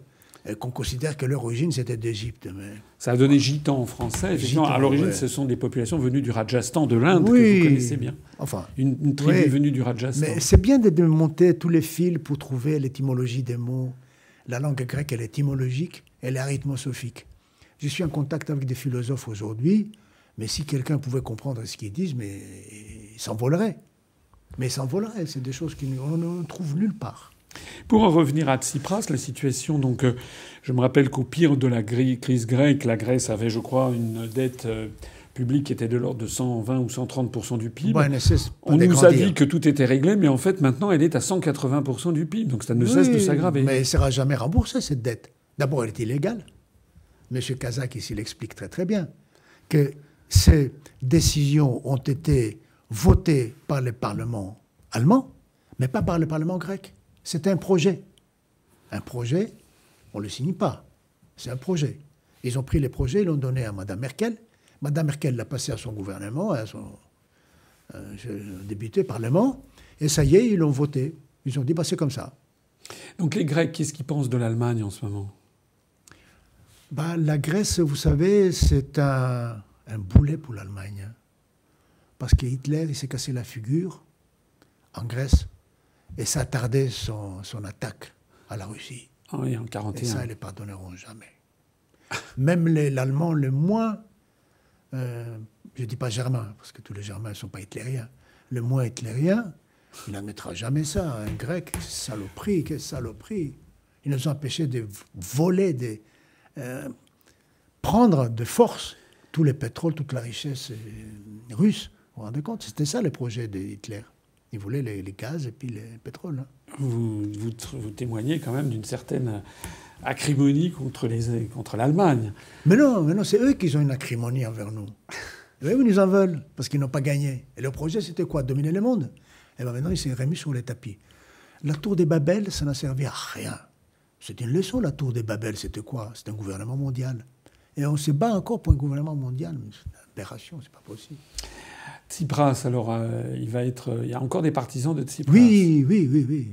qu'on considère que leur origine c'était d'Égypte. Mais... Ça a donné gitan en français. Gitan, à l'origine, ouais. ce sont des populations venues du Rajasthan, de l'Inde, que Oui. vous connaissez bien. Enfin, Une, une tribu Oui. venue du Rajasthan. mais c'est bien de, de monter tous les fils pour trouver l'étymologie des mots. La langue grecque, elle est étymologique, elle est arithmosophique. Je suis en contact avec des philosophes aujourd'hui, mais si quelqu'un pouvait comprendre ce qu'ils disent, mais il s'envolerait. Mais il s'envolerait, c'est des choses qu'on ne trouve nulle part. Pour en revenir à Tsipras, la situation, donc, euh, je me rappelle qu'au pire de la crise grecque, la Grèce avait, je crois, une dette euh, publique qui était de l'ordre de 120 ou 130% du PIB. On nous a dit que tout était réglé, mais en fait, maintenant, elle est à 180% du PIB. Donc ça ne cesse de s'aggraver. Mais elle ne sera jamais remboursée, cette dette. D'abord, elle est illégale. M. Kazak, ici, l'explique très très bien. Que ces décisions ont été votées par le Parlement allemand, mais pas par le Parlement grec. C'est un projet. Un projet, on ne le signe pas. C'est un projet. Ils ont pris les projets, ils l'ont donné à Mme Merkel. Mme Merkel l'a passé à son gouvernement, à son euh, député Parlement, et ça y est, ils l'ont voté. Ils ont dit, bah, c'est comme ça. Donc les Grecs, qu'est-ce qu'ils pensent de l'Allemagne en ce moment? Bah, la Grèce, vous savez, c'est un, un boulet pour l'Allemagne. hein. Parce que Hitler, il s'est cassé la figure en Grèce et ça tardé son, son attaque à la Russie. Ah Oui, en Et 41. ça, ils ne les pardonneront jamais. (laughs) Même l'Allemand le moins, euh, je ne dis pas germain, parce que tous les germains ne sont pas hitlériens, le moins hitlérien, il n'admettra jamais ça. Un grec, saloperie, quelle saloperie. Ils nous ont empêchés de voler, de euh, prendre de force tous les pétroles, toute la richesse euh, russe. Vous vous rendez compte? C'était ça le projet de Hitler. Il voulait les, les gaz et puis le pétrole. hein. Vous, vous, tr- vous témoignez quand même d'une certaine acrimonie contre les- contre l'Allemagne. Mais non, mais non, c'est eux qui ont une acrimonie envers nous. Et eux, ils nous en veulent, parce qu'ils n'ont pas gagné. Et le projet, c'était quoi? Dominer le monde? Et bien maintenant, ils s'est remis sur les tapis. La tour des Babel, ça n'a servi à rien. C'était une leçon, la tour des Babel. C'était quoi? C'était un gouvernement mondial. Et on se bat encore pour un gouvernement mondial. Mais C'est une aberration, c'est pas possible. Tsipras, alors, euh, il va être. Il y a encore des partisans de Tsipras. Oui, oui, oui, oui.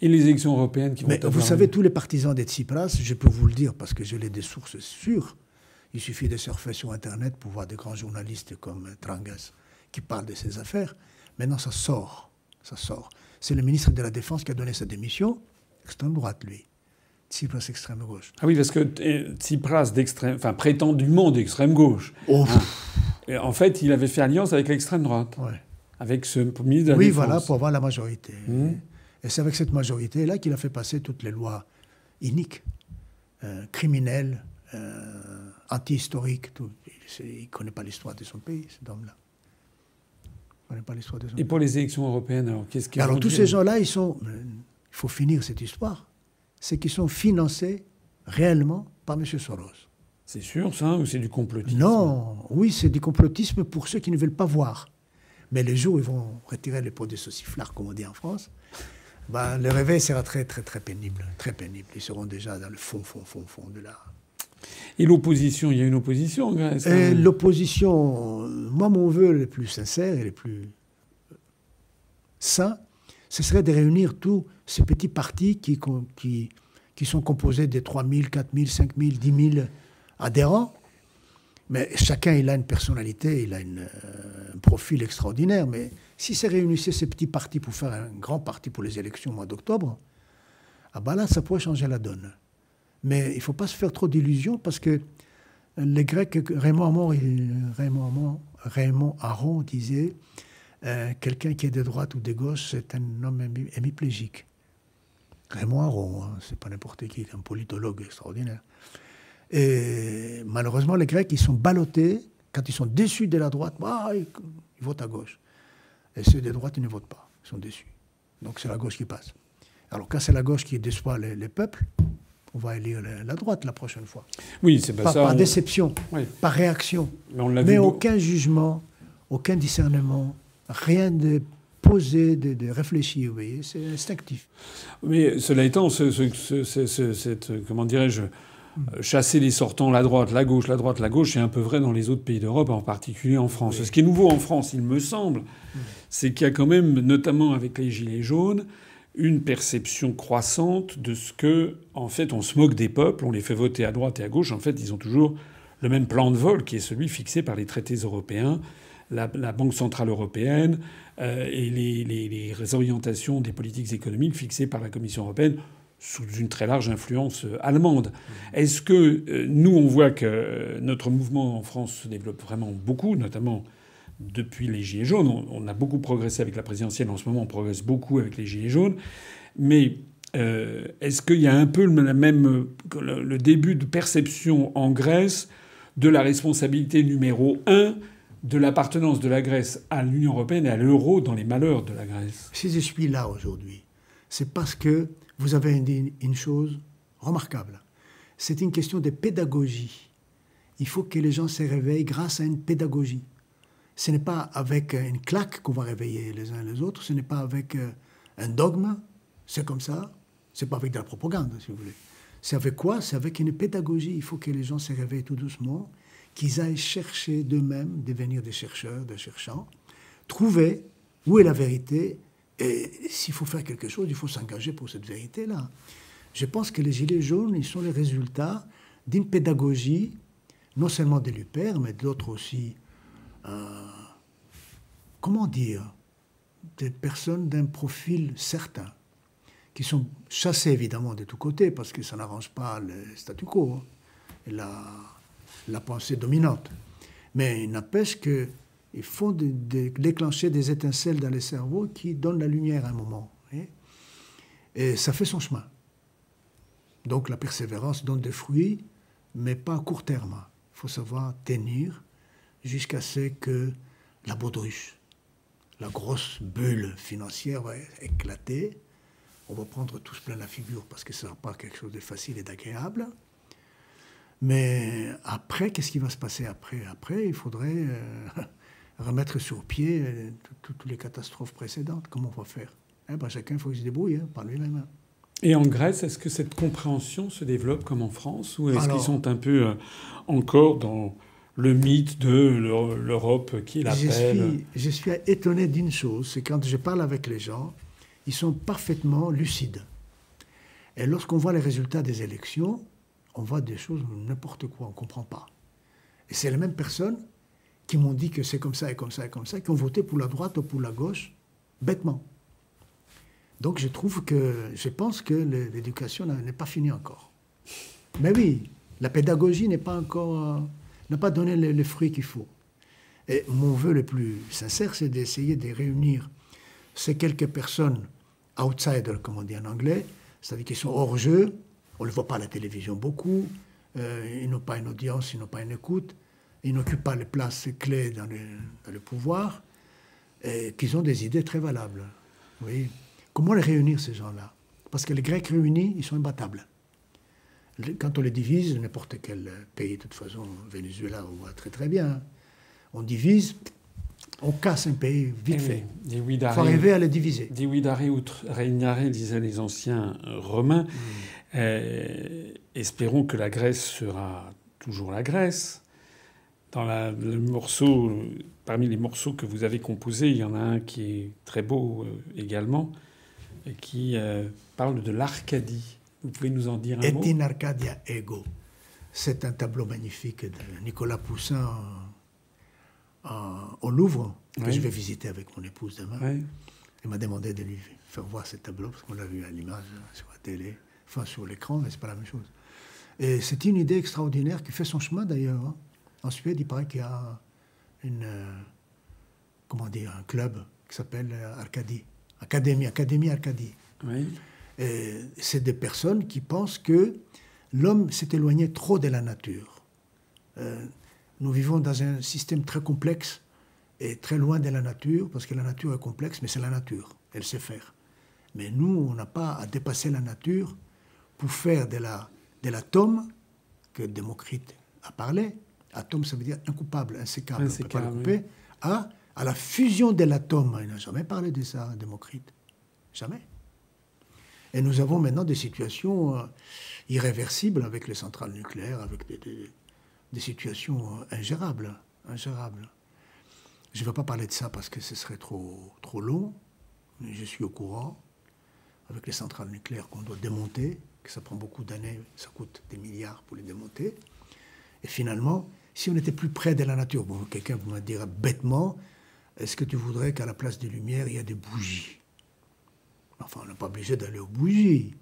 Et les élections européennes qui vont Mais vous savez, tous les partisans des Tsipras, je peux vous le dire parce que je l'ai des sources sûres. Il suffit de surfer sur Internet pour voir des grands journalistes comme Trangas qui parlent de ces affaires. Maintenant, ça sort. Ça sort. C'est le ministre de la Défense qui a donné sa démission. Extrême droite, lui. Tsipras, extrême gauche. Ah oui, parce que euh, Tsipras, d'extrême, enfin prétendument d'extrême gauche, Oh, et en fait, il avait fait alliance avec l'extrême droite, ouais. avec ce ministre de la Oui, Défense. voilà, pour avoir la majorité. Mhm. Et c'est avec cette majorité-là qu'il a fait passer toutes les lois iniques, euh, criminelles, euh, anti-historiques. Il ne connaît pas l'histoire de son pays, cet homme-là. Il connaît pas l'histoire de son Et pays. pour les élections européennes, alors qu'est-ce qu'ils alors tous ces gens-là, ils sont... Il faut finir cette histoire. C'est qu'ils sont financés réellement par M. Soros. C'est sûr, ça, ou c'est du complotisme? Non, oui, c'est du complotisme pour ceux qui ne veulent pas voir. Mais les jours où ils vont retirer les pots de sauciflard, comme on dit en France, ben, le réveil sera très, très, très pénible. Très pénible. Ils seront déjà dans le fond, fond, fond, fond de la. Et l'opposition, il y a une opposition hein L'opposition, moi, mon vœu le plus sincère et le plus sain, ce serait de réunir tous ces petits partis qui, qui, qui sont composés de 3 000, 4 000, 5 000, 10 000 adhérents. Mais chacun, il a une personnalité, il a euh, un profil extraordinaire. Mais si c'est réunissait ces petits partis pour faire un grand parti pour les élections au mois d'octobre, ah ben là, ça pourrait changer la donne. Mais il ne faut pas se faire trop d'illusions parce que les Grecs, Raymond Aron, Raymond Raymond Aron disait euh, quelqu'un qui est de droite ou de gauche, c'est un homme hémiplégique. Raymond Aron, hein, c'est pas n'importe qui, un politologue extraordinaire. Et malheureusement, les Grecs, ils sont ballottés. Quand ils sont déçus de la droite, bah, ils, votent à gauche. Et ceux de droite, ils ne votent pas. Ils sont déçus. Donc c'est la gauche qui passe. Alors quand c'est la gauche qui déçoit les, peuples, on va élire la, droite la prochaine fois. Oui, c'est pas, ça. Par déception, par réaction. Mais, aucun jugement, aucun discernement, rien de posé, de, réfléchi, vous voyez, c'est instinctif. Mais cela étant, cette, comment dirais-je, chasser les sortants, la droite, la gauche, la droite, la gauche, c'est un peu vrai dans les autres pays d'Europe, en particulier en France. Ce qui est nouveau en France, il me semble, c'est qu'il y a quand même, notamment avec les Gilets jaunes, une perception croissante de ce que, en fait, on se moque des peuples, on les fait voter à droite et à gauche. En fait, ils ont toujours le même plan de vol qui est celui fixé par les traités européens, la, Banque centrale européenne euh, et les, les, orientations des politiques économiques fixées par la Commission européenne sous une très large influence euh, allemande. Est-ce que euh, nous, on voit que euh, notre mouvement en France se développe vraiment beaucoup, notamment depuis les Gilets jaunes? On, a beaucoup progressé avec la présidentielle, en ce moment on progresse beaucoup avec les Gilets jaunes. Mais est-ce qu'il y a un peu le même le début de perception en Grèce de la responsabilité numéro un de l'appartenance de la Grèce à l'Union européenne et à l'euro dans les malheurs de la Grèce? Si je suis là aujourd'hui, c'est parce que vous avez dit une chose remarquable. C'est une question de pédagogie. Il faut que les gens se réveillent grâce à une pédagogie. Ce n'est pas avec une claque qu'on va réveiller les uns les autres, ce n'est pas avec euh, un dogme, c'est comme ça, c'est pas avec de la propagande, si vous voulez. C'est avec quoi? C'est avec une pédagogie. Il faut que les gens se réveillent tout doucement, qu'ils aillent chercher d'eux-mêmes, devenir des chercheurs, des cherchants, trouver où est la vérité et s'il faut faire quelque chose, il faut s'engager pour cette vérité-là. Je pense que les Gilets jaunes, ils sont les résultats d'une pédagogie, non seulement de l'UPER, mais d'autres aussi, euh, comment dire, des personnes d'un profil certain, qui sont chassées évidemment de tous côtés, parce que ça n'arrange pas le statu quo, hein, la pensée dominante. Mais il n'empêche que il faut déclencher des étincelles dans les cerveaux qui donnent la lumière à un moment. Hein. Et ça fait son chemin. Donc la persévérance donne des fruits, mais pas à court terme. Il faut savoir tenir jusqu'à ce que la baudruche, la grosse bulle financière va éclater. On va prendre tous plein la figure parce que ce ne sera pas quelque chose de facile et d'agréable. Mais après, qu'est-ce qui va se passer après? Après, il faudrait euh, remettre sur pied euh, toutes les catastrophes précédentes. Comment on va faire? Eh ben, Chacun, il faut qu'il se débrouille hein, par lui-même. Hein. Et en Grèce, est-ce que cette compréhension se développe comme en France? Ou est-ce qu'ils sont un peu euh, encore dans le mythe de l'Europe qui l'appelle? je suis, étonné d'une chose, c'est quand je parle avec les gens, ils sont parfaitement lucides. Et lorsqu'on voit les résultats des élections, on voit des choses, n'importe quoi, on ne comprend pas. Et c'est les mêmes personnes qui m'ont dit que c'est comme ça et comme ça et comme ça, qui ont voté pour la droite ou pour la gauche, bêtement. Donc je trouve que, je pense que l'éducation n'est pas finie encore. Mais oui, la pédagogie n'est pas encore, euh, n'a pas donné les, fruits qu'il faut. Et mon vœu le plus sincère, c'est d'essayer de réunir ces quelques personnes outsiders, comme on dit en anglais, c'est-à-dire qui sont hors jeu, on ne le voit pas à la télévision beaucoup, euh, ils n'ont pas une audience, ils n'ont pas une écoute, ils n'occupent pas les places clés dans le, pouvoir, et qu'ils ont des idées très valables. Oui. Comment les réunir, ces gens-là? Parce que les Grecs réunis, ils sont imbattables. Quand on les divise, n'importe quel pays, de toute façon, Venezuela, on voit très très bien. On divise, On casse un pays vite Eh fait. oui, Il faut arriver à le diviser. Dividare ut regnare, disaient les anciens romains. Mm. Euh, espérons que la Grèce sera toujours la Grèce. Dans la- le morceau, parmi les morceaux que vous avez composés, il y en a un qui est très beau euh, également, et qui euh, parle de l'Arcadie. Vous pouvez nous en dire un Et mot? In Arcadia ego. C'est un tableau magnifique de Nicolas Poussin au Louvre, que Oui. je vais visiter avec mon épouse demain. Ouais. Il m'a demandé de lui faire voir ce tableau, parce qu'on l'a vu à l'image euh, sur la télé, enfin sur l'écran, mais c'est pas la même chose. Et c'est une idée extraordinaire qui fait son chemin d'ailleurs. hein. En Suède, il paraît qu'il y a une, euh, comment dire, un club qui s'appelle euh, Arcadie, Académie, Académie Arcadie. Oui. C'est des personnes qui pensent que l'homme s'est éloigné trop de la nature. Euh, nous vivons dans un système très complexe et très loin de la nature, parce que la nature est complexe, mais c'est la nature, elle sait faire. Mais nous, on n'a pas à dépasser la nature pour faire de la de l'atome, que Démocrite a parlé, atome ça veut dire incoupable, insécable, on peut pas le Insécable, à, à la fusion de l'atome. Il n'a jamais parlé de ça, Démocrite. Jamais. Et nous avons maintenant des situations euh, irréversibles avec les centrales nucléaires, avec des, des- des situations euh, ingérables. ingérables. Je ne vais pas parler de ça parce que ce serait trop, trop long, mais je suis au courant, avec les centrales nucléaires qu'on doit démonter, que ça prend beaucoup d'années, ça coûte des milliards pour les démonter. Et finalement, si on était plus près de la nature, bon, quelqu'un me dira bêtement, est-ce que tu voudrais qu'à la place des lumières, il y ait des bougies? Enfin, on n'est pas obligé d'aller aux bougies.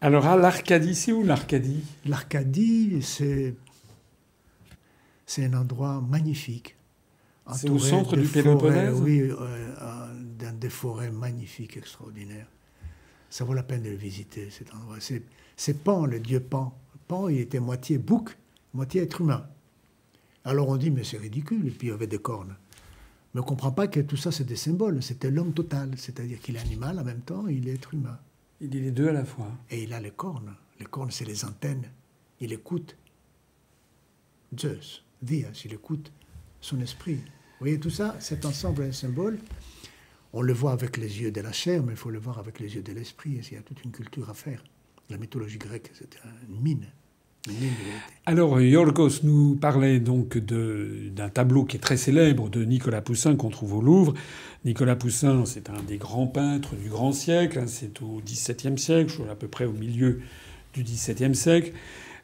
Alors, à l'Arcadie, c'est où l'Arcadie? L'Arcadie, c'est c'est un endroit magnifique. C'est au centre de du Péloponnèse? Oui, euh, dans des forêts magnifiques, extraordinaires. Ça vaut la peine de le visiter, cet endroit. C'est Pan, le dieu Pan. Pan, il était moitié bouc, moitié être humain. Alors on dit, mais c'est ridicule, et puis il y avait des cornes. Mais on ne comprend pas que tout ça, c'est des symboles. C'était l'homme total, c'est-à-dire qu'il est animal en même temps, il est être humain. Il dit les deux à la fois. Et il a les cornes. Les cornes, c'est les antennes. Il écoute Zeus, Dias, il écoute son esprit. Vous voyez, tout ça, cet ensemble est un symbole. On le voit avec les yeux de la chair, mais il faut le voir avec les yeux de l'esprit. Il y a toute une culture à faire. La mythologie grecque, c'était une mine. Alors, Yorgos nous parlait donc d'un tableau qui est très célèbre de Nicolas Poussin qu'on trouve au Louvre. Nicolas Poussin, c'est un des grands peintres du grand siècle. hein, C'est au XVIIe siècle, à peu près au milieu du XVIIe siècle.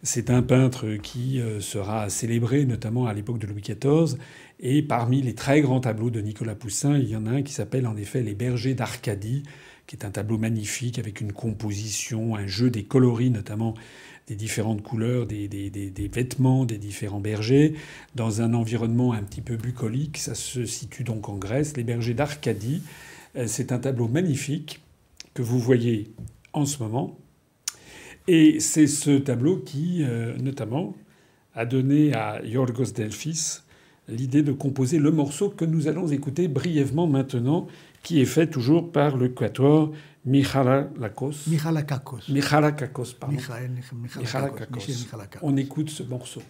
C'est un peintre qui euh, sera célébré notamment à l'époque de Louis XIV. Et parmi les très grands tableaux de Nicolas Poussin, il y en a un qui s'appelle en effet Les Bergers d'Arcadie, qui est un tableau magnifique avec une composition, un jeu des coloris notamment des différentes couleurs des, des- des- vêtements des différents bergers, dans un environnement un petit peu bucolique. Ça se situe donc en Grèce, les bergers d'Arcadie. Euh, C'est un tableau magnifique que vous voyez en ce moment. Et c'est ce tableau qui, euh, notamment, a donné à Yorgos Delphis l'idée de composer le morceau que nous allons écouter brièvement maintenant, qui est fait toujours par le quatuor Michalakos. Michalakakos. Michalakakos, pardon. Michael Michalakakos. Michalakakos. Michel Michalakakos. On écoute ce morceau.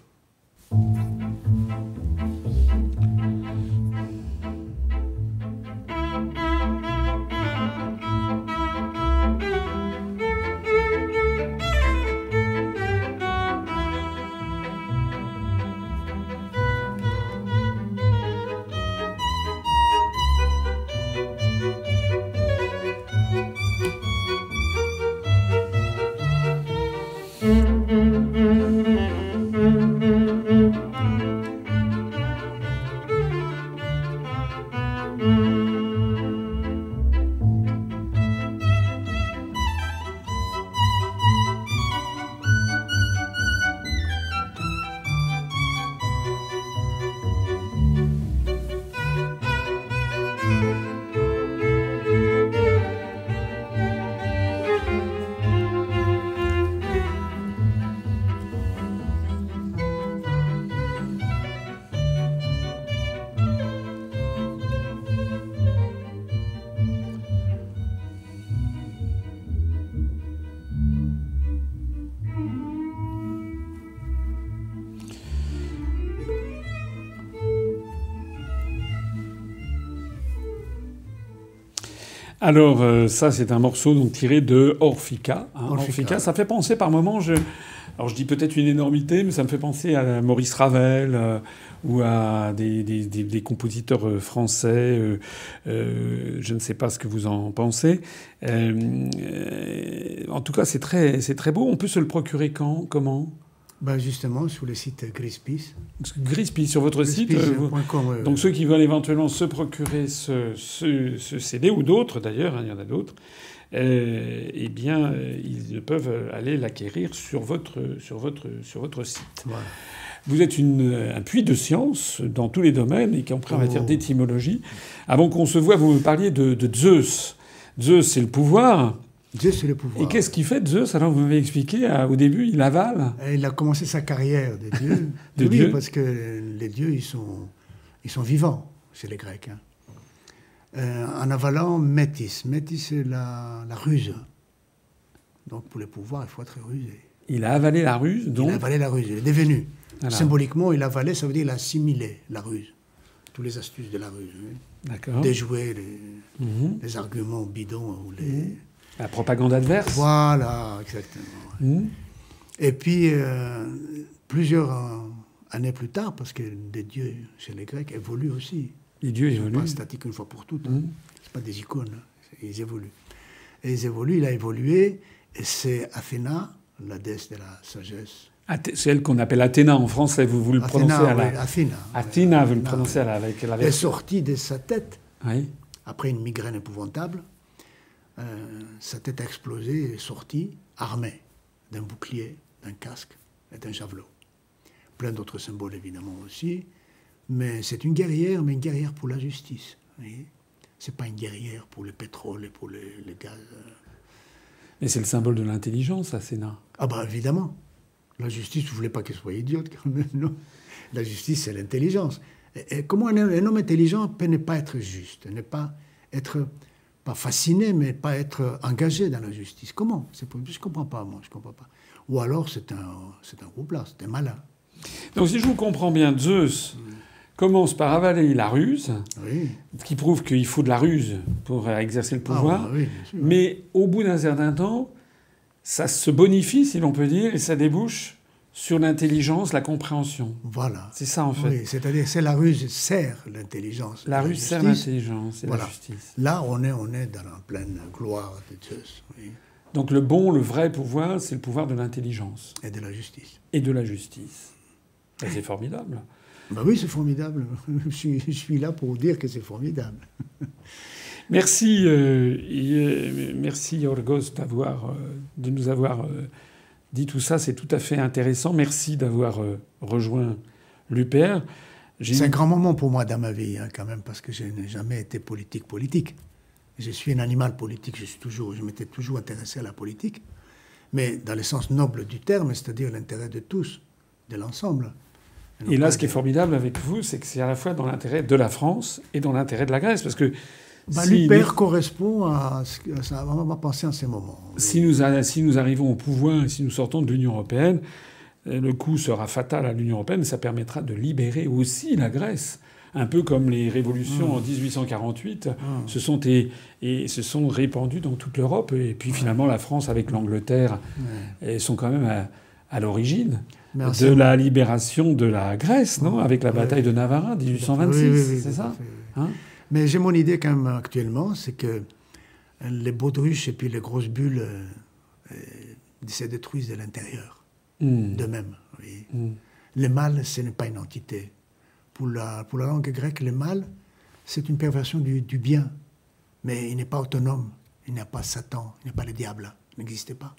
Alors euh, ça, c'est un morceau donc tiré de Orphica. Hein. Orphica. ça fait penser par moments. Je... Alors je dis peut-être une énormité, mais ça me fait penser à Maurice Ravel euh, ou à des, des, des, compositeurs euh, français. je ne sais pas ce que vous en pensez. en tout cas, c'est très, c'est très beau. On peut se le procurer quand? Comment? Ben justement, sur le site Grispis. Grispis, sur votre site. Euh, donc ceux qui veulent éventuellement se procurer ce, ce, CD, ou d'autres d'ailleurs, hein, il y en a d'autres, euh, eh bien, euh, ils peuvent aller l'acquérir sur votre, sur, votre, sur votre site. Vous êtes une, un puits de science dans tous les domaines, y compris en matière d'étymologie. Avant qu'on se voit, vous me parliez de, de Zeus. Zeus, c'est le pouvoir. Zeus, c'est le pouvoir. Et qu'est-ce qu'il fait, Zeus Alors, vous m'avez expliqué, euh, au début, il avale Il a commencé sa carrière de Dieu. (laughs) de Dieu. Parce que les dieux, ils sont, ils sont vivants chez les Grecs. Hein. Euh, en avalant Métis. Métis, c'est la, la, ruse. Donc, pour le pouvoir, il faut être rusé. Il a avalé la ruse, donc Il a avalé la ruse, il est devenu. Symboliquement, il a avalé, ça veut dire il a assimilé la ruse. Toutes les astuces de la ruse. D'accord. Déjouer les, mhm. les, arguments bidons ou les... Mhm. La propagande adverse Voilà, exactement. Hmm. Et puis, euh, plusieurs euh, années plus tard, parce que les dieux chez les Grecs évoluent aussi. Les dieux évoluent. pas statiques une fois pour toutes. Hein. Hmm. Ce pas des icônes, hein. ils évoluent. Et ils évoluent, il a évolué, et c'est Athéna, la déesse de la sagesse. C'est elle qu'on appelle Athéna en français, vous, vous le prononcez à la... Athéna. Athéna, vous le prononcez à la... avec la... Elle est sortie de sa tête, après une migraine épouvantable, sa tête a explosé et est sortie armée d'un bouclier, d'un casque et d'un javelot. Plein d'autres symboles évidemment aussi, mais c'est une guerrière, mais une guerrière pour la justice. C'est pas une guerrière pour le pétrole et pour le, gaz. Mais c'est le symbole de l'intelligence, Athéna. Ah bah évidemment. La justice, vous voulez pas qu'elle soit idiote quand même, non La justice, c'est l'intelligence. Et, comment un, un, homme intelligent peut ne pas être juste, ne pas être pas fasciné, mais pas être engagé dans la justice. Comment? Je ne comprends pas, moi, je comprends pas. Ou alors c'est un, c'est un là, c'est un malin. Donc si je vous comprends bien, Zeus commence par avaler la ruse, qui prouve qu'il faut de la ruse pour exercer le pouvoir, ah, mais au bout d'un certain temps, ça se bonifie, si l'on peut dire, et ça débouche sur l'intelligence, la compréhension. Voilà. C'est ça en fait. Oui, c'est-à-dire c'est la ruse sert l'intelligence. La, ruse sert l'intelligence et la justice. Là, on est, on est dans la pleine gloire de Zeus. Donc le bon, le vrai pouvoir, c'est le pouvoir de l'intelligence. Et de la justice. Et de la justice. Et c'est formidable. Ben oui, c'est formidable. (laughs) Je suis, je suis, là pour dire que c'est formidable. Merci, euh, euh, merci Yorgos d'avoir, euh, de nous avoir dit tout ça, c'est tout à fait intéressant. Merci d'avoir euh, rejoint l'UPR. C'est un grand moment pour moi dans ma vie, hein, quand même, parce que je n'ai jamais été politique politique. Je suis un animal politique, je, suis toujours, je m'étais toujours intéressé à la politique, mais dans le sens noble du terme, c'est-à-dire l'intérêt de tous, de l'ensemble. Et là, ce qui est formidable avec vous, c'est que c'est à la fois dans l'intérêt de la France et dans l'intérêt de la Grèce, parce que bah, L'UPR correspond à ce que ça va penser en ces moments. Si nous, si nous arrivons au pouvoir et si nous sortons de l'Union européenne, euh, le coup sera fatal à l'Union européenne, mais ça permettra de libérer aussi la Grèce. Un peu comme les révolutions mmh. en 1848 mmh. se, sont et, se sont répandues dans toute l'Europe. Et puis finalement, la France avec l'Angleterre sont quand même à, l'origine de la libération de la Grèce, non? Avec la bataille de Navarra, 1826, c'est ça? Mais j'ai mon idée quand même actuellement, c'est que les baudruches et puis les grosses bulles euh, euh se détruisent de l'intérieur, hmm. de même. Hmm. Le mal, ce n'est pas une entité. Pour la, pour la langue grecque, le mal, c'est une perversion du, du, bien. Mais il n'est pas autonome. Il n'y a pas Satan, il n'y a pas le diable. Il n'existait pas.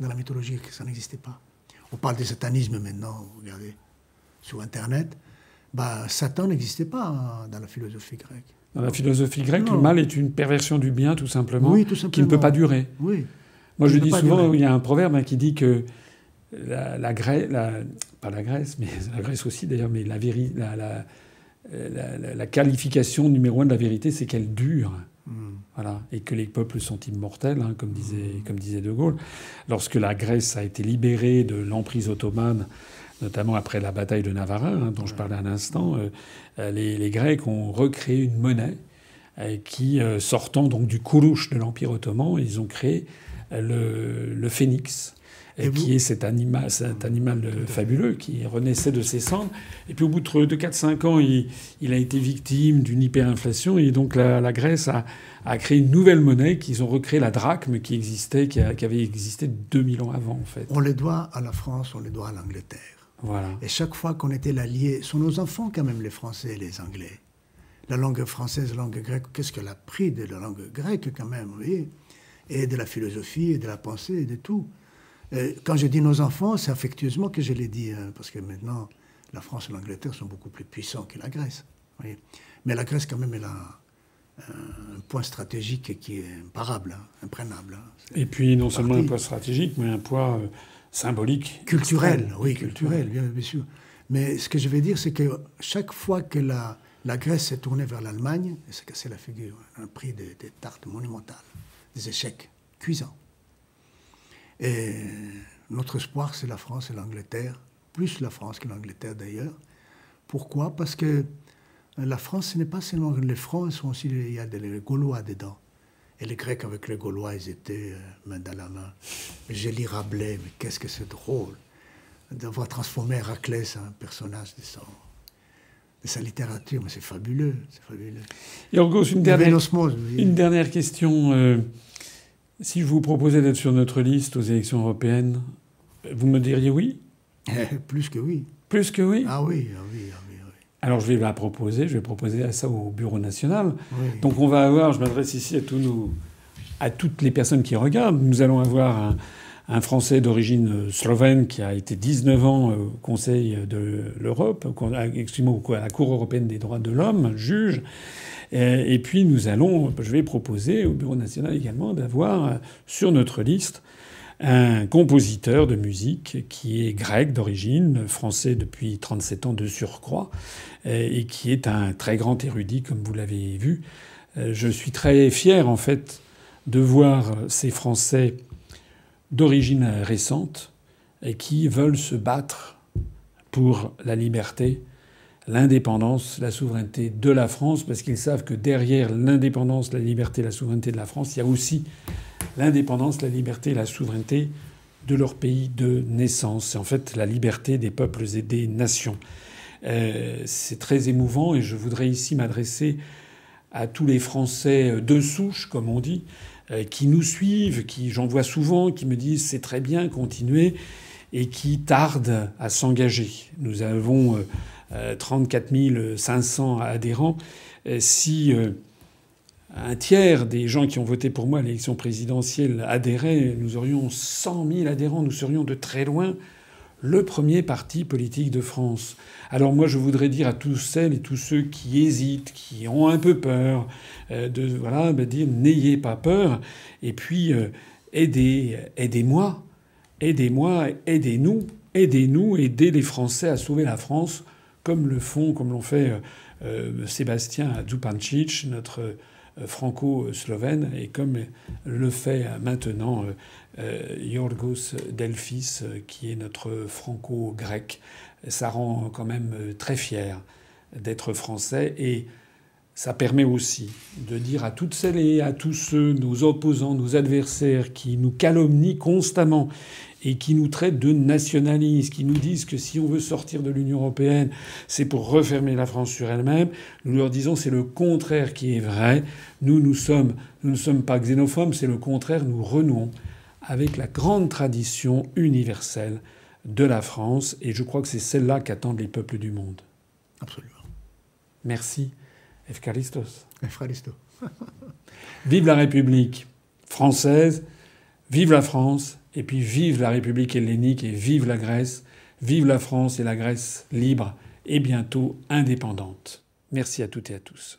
Dans la mythologie, ça n'existait pas. On parle de satanisme maintenant, regardez, sur Internet bah, Satan n'existait pas hein, dans la philosophie grecque. Dans la philosophie grecque, le mal est une perversion du bien, tout simplement, qui ne peut pas durer. Oui. Moi, je dis souvent, il y a un proverbe hein, qui dit que la, la Grèce, pas la Grèce, mais (laughs) la Grèce aussi d'ailleurs, mais la, la, la, qualification numéro un de la vérité, c'est qu'elle dure. Hmm. Voilà. Et que les peuples sont immortels, hein, comme, disait, comme disait De Gaulle. Lorsque la Grèce a été libérée de l'emprise ottomane notamment après la bataille de Navarra, hein, dont je parlais un instant, euh, euh, les, Grecs ont recréé une monnaie qui, sortant donc du Kourouche de l'Empire ottoman, ils ont créé le, le phénix et qui est cet animal, cet animal fabuleux qui renaissait de ses cendres. Et puis au bout de, 4-5 ans, il, il, a été victime d'une hyperinflation et donc la, Grèce a, a, créé une nouvelle monnaie qu'ils ont recréé la drachme qui existait, qui, qui, avait existé 2000 ans avant en fait. On les doit à la France, on les doit à l'Angleterre. Voilà. Et chaque fois qu'on était l'allié, sont nos enfants quand même les Français et les Anglais. La langue française, la langue grecque, qu'est-ce qu'elle a pris de la langue grecque quand même, vous voyez? Et de la philosophie, et de la pensée, et de tout. Quand je dis nos enfants, c'est affectueusement que je l'ai dit, hein, parce que maintenant, la France et l'Angleterre sont beaucoup plus puissants que la Grèce. Mais la Grèce, quand même, elle a un point stratégique qui est imparable, hein, imprenable. Hein. Et puis, non seulement un poids stratégique, mais un poids euh, symbolique. Culturel, oui, culturel, bien, bien, sûr. Mais ce que je veux dire, c'est que chaque fois que la, la Grèce s'est tournée vers l'Allemagne, elle s'est cassé la figure. Elle a pris des tartes monumentales, des échecs cuisants. Et notre espoir, c'est la France et l'Angleterre, plus la France que l'Angleterre d'ailleurs. Pourquoi? Parce que la France, ce n'est pas seulement les Francs, sont aussi, il y a des Gaulois dedans. Et les Grecs avec les Gaulois, ils étaient euh, main dans la main. J'ai lu Rabelais, mais qu'est-ce que c'est drôle d'avoir transformé Héraclès en un personnage de, son, de sa littérature. Mais c'est fabuleux, c'est fabuleux. Yorgos, une dernière, une dernière question. Euh, si je vous proposais d'être sur notre liste aux élections européennes, vous me diriez oui? (laughs) Plus que oui. Plus que oui? Ah oui, ah oui, ah oui. Alors je vais la proposer, je vais proposer ça au Bureau national. Donc on va avoir, je m'adresse ici à, tous à toutes les personnes qui regardent, nous allons avoir un, Français d'origine slovène qui a été 19 ans au Conseil de l'Europe, excusez-moi, à la Cour européenne des droits de l'homme, juge. Et puis nous allons, je vais proposer au Bureau national également d'avoir sur notre liste un compositeur de musique qui est grec d'origine, français depuis 37 ans de surcroît, et qui est un très grand érudit, comme vous l'avez vu. Je suis très fier, en fait, de voir ces Français d'origine récente et qui veulent se battre pour la liberté l'indépendance, la souveraineté de la France, parce qu'ils savent que derrière l'indépendance, la liberté, la souveraineté de la France, il y a aussi l'indépendance, la liberté et la souveraineté de leur pays de naissance. C'est en fait la liberté des peuples et des nations. Euh, c'est très émouvant et je voudrais ici m'adresser à tous les Français de souche, comme on dit, euh, qui nous suivent, qui j'en vois souvent, qui me disent c'est très bien, continuez, et qui tardent à s'engager. Nous avons euh, 34 euh, 500 adhérents. Si un tiers des gens qui ont voté pour moi à l'élection présidentielle adhéraient, nous aurions 100 000 adhérents, nous serions de très loin le premier parti politique de France. Alors moi, je voudrais dire à tous celles et tous ceux qui hésitent, qui ont un peu peur, de voilà, ben dire n'ayez pas peur, et puis aidez, aidez-moi, aidez-moi, aidez-nous, aidez-nous, aidez les Français à sauver la France comme le font, comme l'ont fait euh, euh, Sébastien Zupancic, notre euh, franco-slovène, et comme le fait maintenant Yorgos Delphis, qui est notre franco-grec. Ça rend quand même très fier d'être français et ça permet aussi de dire à toutes celles et à tous ceux, nos opposants, nos adversaires, qui nous calomnient constamment et qui nous traitent de nationalistes, qui nous disent que si on veut sortir de l'Union européenne, c'est pour refermer la France sur elle-même. Nous leur disons c'est le contraire qui est vrai. Nous, nous sommes, nous ne sommes pas xénophobes, c'est le contraire. Nous renouons avec la grande tradition universelle de la France, et je crois que c'est celle-là qu'attendent les peuples du monde. Absolument. Merci. Efkaristos. Efkaristos. (laughs) vive la République française, vive la France, et puis vive la République hellénique et vive la Grèce, vive la France et la Grèce libre et bientôt indépendante. Merci à toutes et à tous.